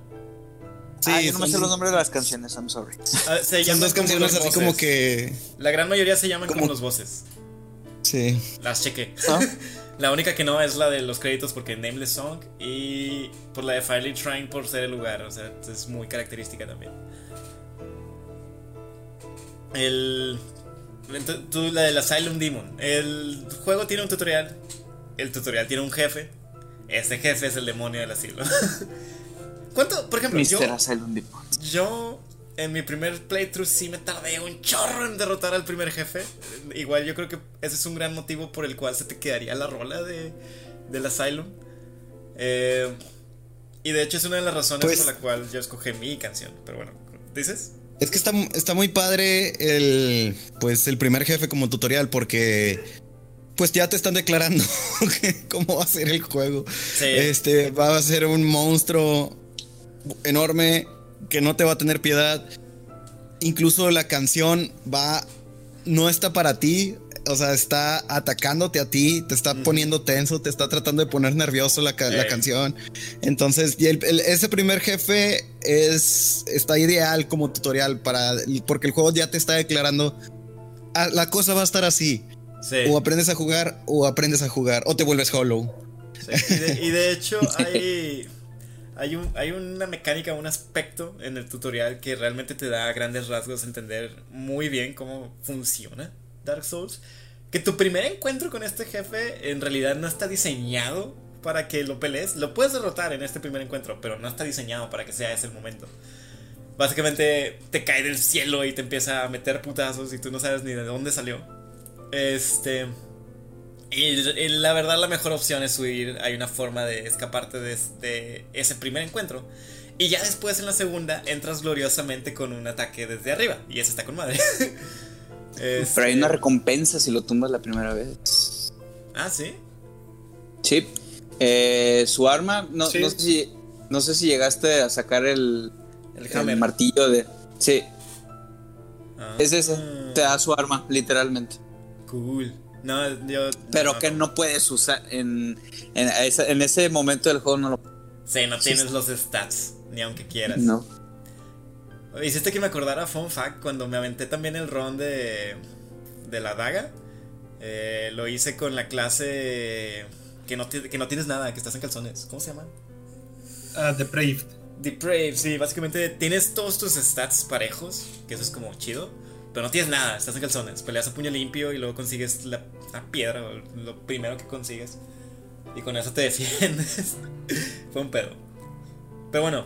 Sí, ah, yo no me sé son- los nombres de las canciones, I'm sorry. Ah, se Son llaman dos como canciones así voces. como que. La gran mayoría se llaman como, como- los voces. Sí. Las chequé. Ah. <laughs> la única que no es la de los créditos porque Nameless Song y por la de Firely Shrine por ser el lugar. O sea, es muy característica también. El. Tú, la del Asylum Demon. El juego tiene un tutorial. El tutorial tiene un jefe. Ese jefe es el demonio del asilo. <laughs> ¿Cuánto? Por ejemplo, yo, Mr. Asylum Demon. yo en mi primer playthrough sí me tardé un chorro en derrotar al primer jefe. Igual yo creo que ese es un gran motivo por el cual se te quedaría la rola de, del Asylum. Eh, y de hecho es una de las razones Pues- por la cual yo escogí mi canción. Pero bueno, ¿dices? Es que está, está muy padre el. Pues el primer jefe como tutorial, porque. Pues ya te están declarando <laughs> cómo va a ser el juego. Sí. Este va a ser un monstruo enorme que no te va a tener piedad. Incluso la canción va. No está para ti. O sea, está atacándote a ti, te está poniendo tenso, te está tratando de poner nervioso la, ca- la canción. Entonces, y el- el- ese primer jefe es está ideal como tutorial para porque el juego ya te está declarando "Ah, la cosa va a estar así. Sí. O aprendes a jugar o aprendes a jugar o te vuelves hollow. Sí, Y, de, y de hecho <laughs> hay, hay, un, hay una mecánica, un aspecto en el tutorial que realmente te da a grandes rasgos entender muy bien cómo funciona Dark Souls. Que tu primer encuentro con este jefe en realidad no está diseñado para que lo pelees. Lo puedes derrotar en este primer encuentro, pero no está diseñado para que sea ese el momento. Básicamente te cae del cielo y te empieza a meter putazos y tú no sabes ni de dónde salió. Este... Y, y la verdad la mejor opción es huir. Hay una forma de escaparte de, de ese primer encuentro. Y ya después en la segunda entras gloriosamente con un ataque desde arriba. Y ese está con madre. <laughs> Pero hay una Este- recompensa si lo tumbas la primera vez. Ah, sí. Sí. Eh, su arma, no, Sí. no sé si, no sé si llegaste a sacar el, El el martillo de. Sí, Ah. es ese. Te da su arma, literalmente. Cool. No, yo. Pero que no puedes usar en, en, ese, en ese momento del juego, no lo. Sí, no tienes los stats, ni aunque quieras. No. Hiciste que me acordara, fun fact, cuando me aventé también el ron de, de la daga. eh, lo hice con la clase que no, que no tienes nada, que estás en calzones. ¿Cómo se llama? Ah, Depraved. Depraved, sí, básicamente tienes todos tus stats parejos, que eso es como chido, pero no tienes nada, estás en calzones, peleas a puño limpio y luego consigues la, la piedra, lo primero que consigues, y con eso te <laughs> defiendes. Fue un pedo. Pero bueno,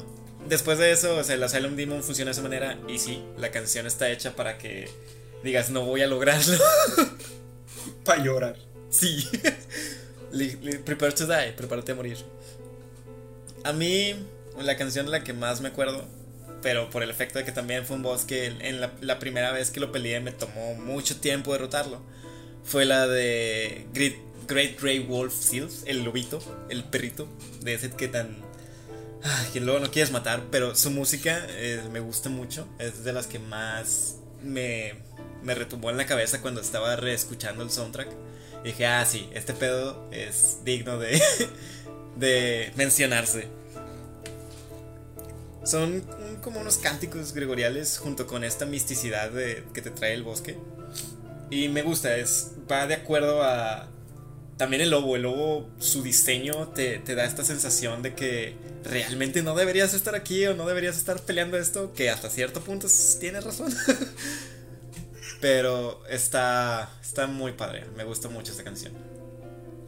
después de eso, o sea, el Asylum Demon funciona de esa manera, y sí, la canción está hecha para que digas, no voy a lograrlo. <laughs> Para llorar. Sí. <laughs> Prepare to die, prepárate a morir. A mí, la canción de la que más me acuerdo, pero por el efecto de que también fue un boss que en la, la primera vez que lo peleé me tomó mucho tiempo derrotarlo, fue la de Great, Great Grey Wolf Seals, el lobito, el perrito, de ese que tan. ay, que luego no quieres matar, pero su música eh, me gusta mucho, es de las que más me, me retumbó en la cabeza cuando estaba reescuchando el soundtrack. Y dije, ah, sí, este pedo es digno de, <laughs> de mencionarse. Son mm, como unos cánticos gregoriales junto con esta misticidad de- que te trae el bosque. Y me gusta, es, va de acuerdo a... También el lobo, el lobo, su diseño te, te da esta sensación de que realmente no deberías estar aquí o no deberías estar peleando esto, que hasta cierto punto tienes razón. <laughs> Pero está, está muy padre, me gusta mucho esta canción.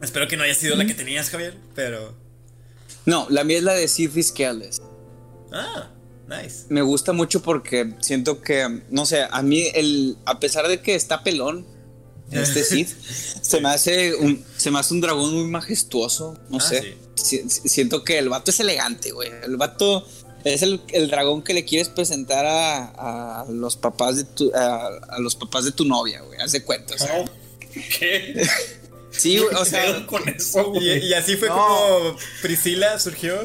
Espero que no haya sido la que tenías, Javier, pero... No, la mía es la de Sifis Careless. Ah, nice. Me gusta mucho porque siento que, no sé, a mí, el, a pesar de que está pelón, este Sith, <laughs> se me hace un, se me hace un dragón muy majestuoso, no Ah, sé. Si- si- siento que el vato es elegante, güey. El vato es el, el dragón que le quieres presentar a, a los papás de tu, a, a los papás de tu novia, güey. Haz de cuenta, o sea. ¿Qué? <laughs> Sí, güey, o <laughs> ¿Qué sea, pedo con eso, Y, güey? y así fue No. como Priscila surgió. <laughs>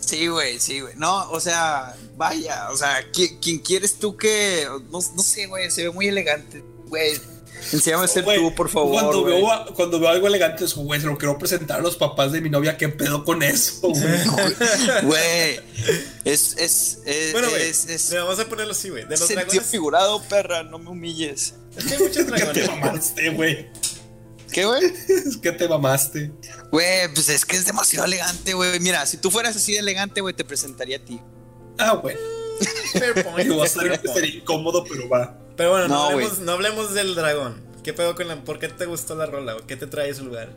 Sí, güey, sí, güey. No, o sea, vaya, o sea, ¿qui- ¿quién quieres tú que.? No, no sé, güey, se ve muy elegante, güey. Enséñame a ser tú, por favor. Cuando güey. veo, cuando veo algo elegante, es, güey, se lo quiero presentar a los papás de mi novia. ¿Qué pedo con eso, güey? <laughs> Güey, es. Es. Es. Bueno, güey, es, es mira, vamos a ponerlo así, güey. De los sentido dragones. figurado, perra, no me humilles. Es que hay muchos que te dragones. mamaste, güey. ¿Qué, güey? <laughs> Es que te mamaste. Güey, pues es que es demasiado elegante, güey. Mira, si tú fueras así de elegante, güey, te presentaría a ti. Ah, güey. Fair <laughs> point, va a ser incómodo, pero va. Pero bueno, no, No, hablemos, no hablemos del dragón. ¿Qué pedo con la.? ¿Por qué te gustó la rola? ¿O qué te trae a ese lugar?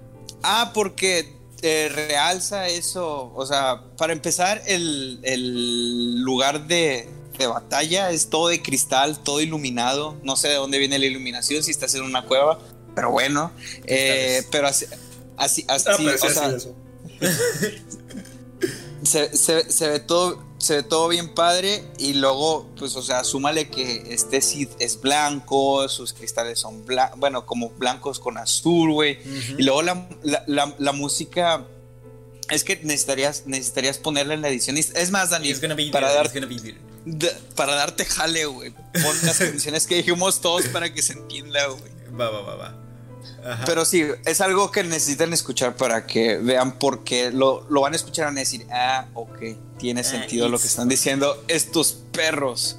Ah, porque eh, realza eso. O sea, para empezar, el, el lugar de, de batalla es todo de cristal, todo iluminado. No sé de dónde viene la iluminación, si estás en una cueva, pero bueno. Eh, pero así, así, así, Ah, pero sí, o sea, eso. se, se- se ve todo se ve todo bien padre y luego pues o sea súmale que este Sith es blanco sus cristales son blancos bueno como blancos con azul güey y luego la, la, la- la música es que necesitarías necesitarías ponerla en la edición es más Dani para dar para darte jale güey pon las <laughs> canciones que dijimos todos para que se entienda güey Va, va, va, va. Ajá. pero sí, es algo que necesitan escuchar para que vean por qué lo, lo van a escuchar y van a decir, ah, ok, tiene sentido lo que están diciendo estos perros.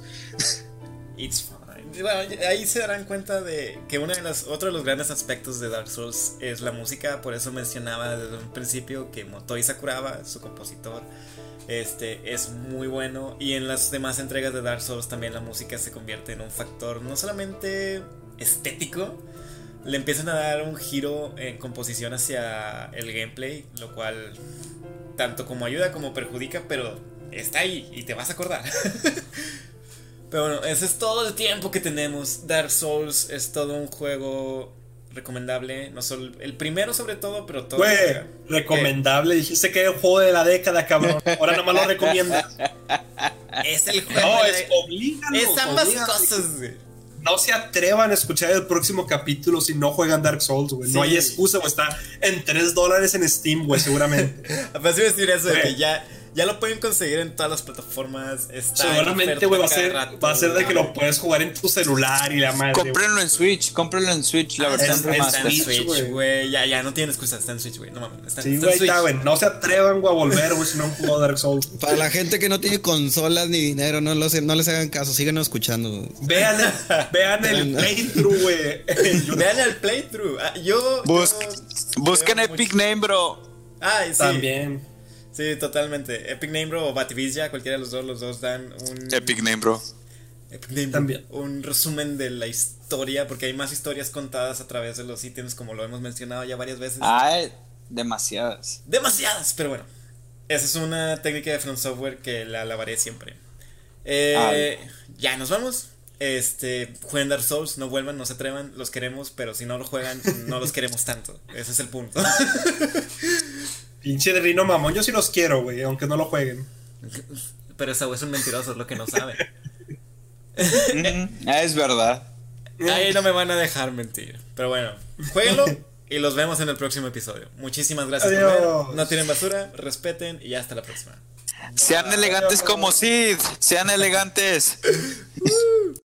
<laughs> It's fine. Bueno, ahí se darán cuenta de que uno de los, otro de los grandes aspectos de Dark Souls es la música, por eso mencionaba desde un principio que Motoi Sakuraba, su compositor, este, es muy bueno y en las demás entregas de Dark Souls también la música se convierte en un factor no solamente estético, le empiezan a dar un giro en composición hacia el gameplay, lo cual tanto como ayuda como perjudica, pero está ahí y te vas a acordar. <laughs> Pero bueno, ese es todo el tiempo que tenemos. Dark Souls es todo un juego recomendable. No solo el primero sobre todo, pero todo. Güey, recomendable. Dijiste que era el juego de la década, cabrón. Ahora nomás lo recomiendas. <laughs> Es el juego. No, de es oblíganos. es ambas oblíganos. cosas, güey. No se atrevan a escuchar el próximo capítulo si no juegan Dark Souls, güey. No hay excusa, güey. Está en 3 dólares en Steam, güey, seguramente. Apenas iba a decir eso, de que ya, ya lo pueden conseguir en todas las plataformas. Seguramente, güey, va a ser, rato, va a ser de que lo puedes jugar en tu celular y la madre. Cómprenlo en Switch, cómprenlo en Switch, la Ah, versión está, está en Switch, Switch, güey. Ya, ya no tiene excusa, está en Switch, güey. No mames. Está, Sí, está güey, en Switch. está, güey. No se atrevan, güey, a volver, güey, si no han jugado Dark Souls. Para la gente que no tiene consolas ni dinero, no, los- no les hagan caso, síganos escuchando. Vean el, vean el playthrough, güey. <laughs> Vean el playthrough. Ah, yo. Bus- yo busquen Epic mucho- Name, bro. Ay, sí. También. Sí, totalmente. Epic Name Bro o Bativilla, cualquiera de los dos, los dos dan un. Epic Name, bro. Epic Name Bro, También. Un resumen de la historia, porque hay más historias contadas a través de los ítems, como lo hemos mencionado ya varias veces. Ay, demasiadas. Demasiadas, pero bueno. Esa es una técnica de From Software que la alabaré siempre. Eh, ya nos vamos. Este, jueguen Dark Souls, no vuelvan, no se atrevan, los queremos, pero si no lo juegan, no los queremos tanto. Ese es el punto. <laughs> Pinche de Rino Mamón, yo sí los quiero, güey, aunque no lo jueguen. pero ese güey es un mentiroso, es lo que no sabe. Mm, es verdad. Ahí no me van a dejar mentir. Pero bueno, jueguenlo y los vemos en el próximo episodio. Muchísimas gracias por ver. No tiren basura, respeten y hasta la próxima. Sean elegantes como Sid. Sean elegantes. <laughs>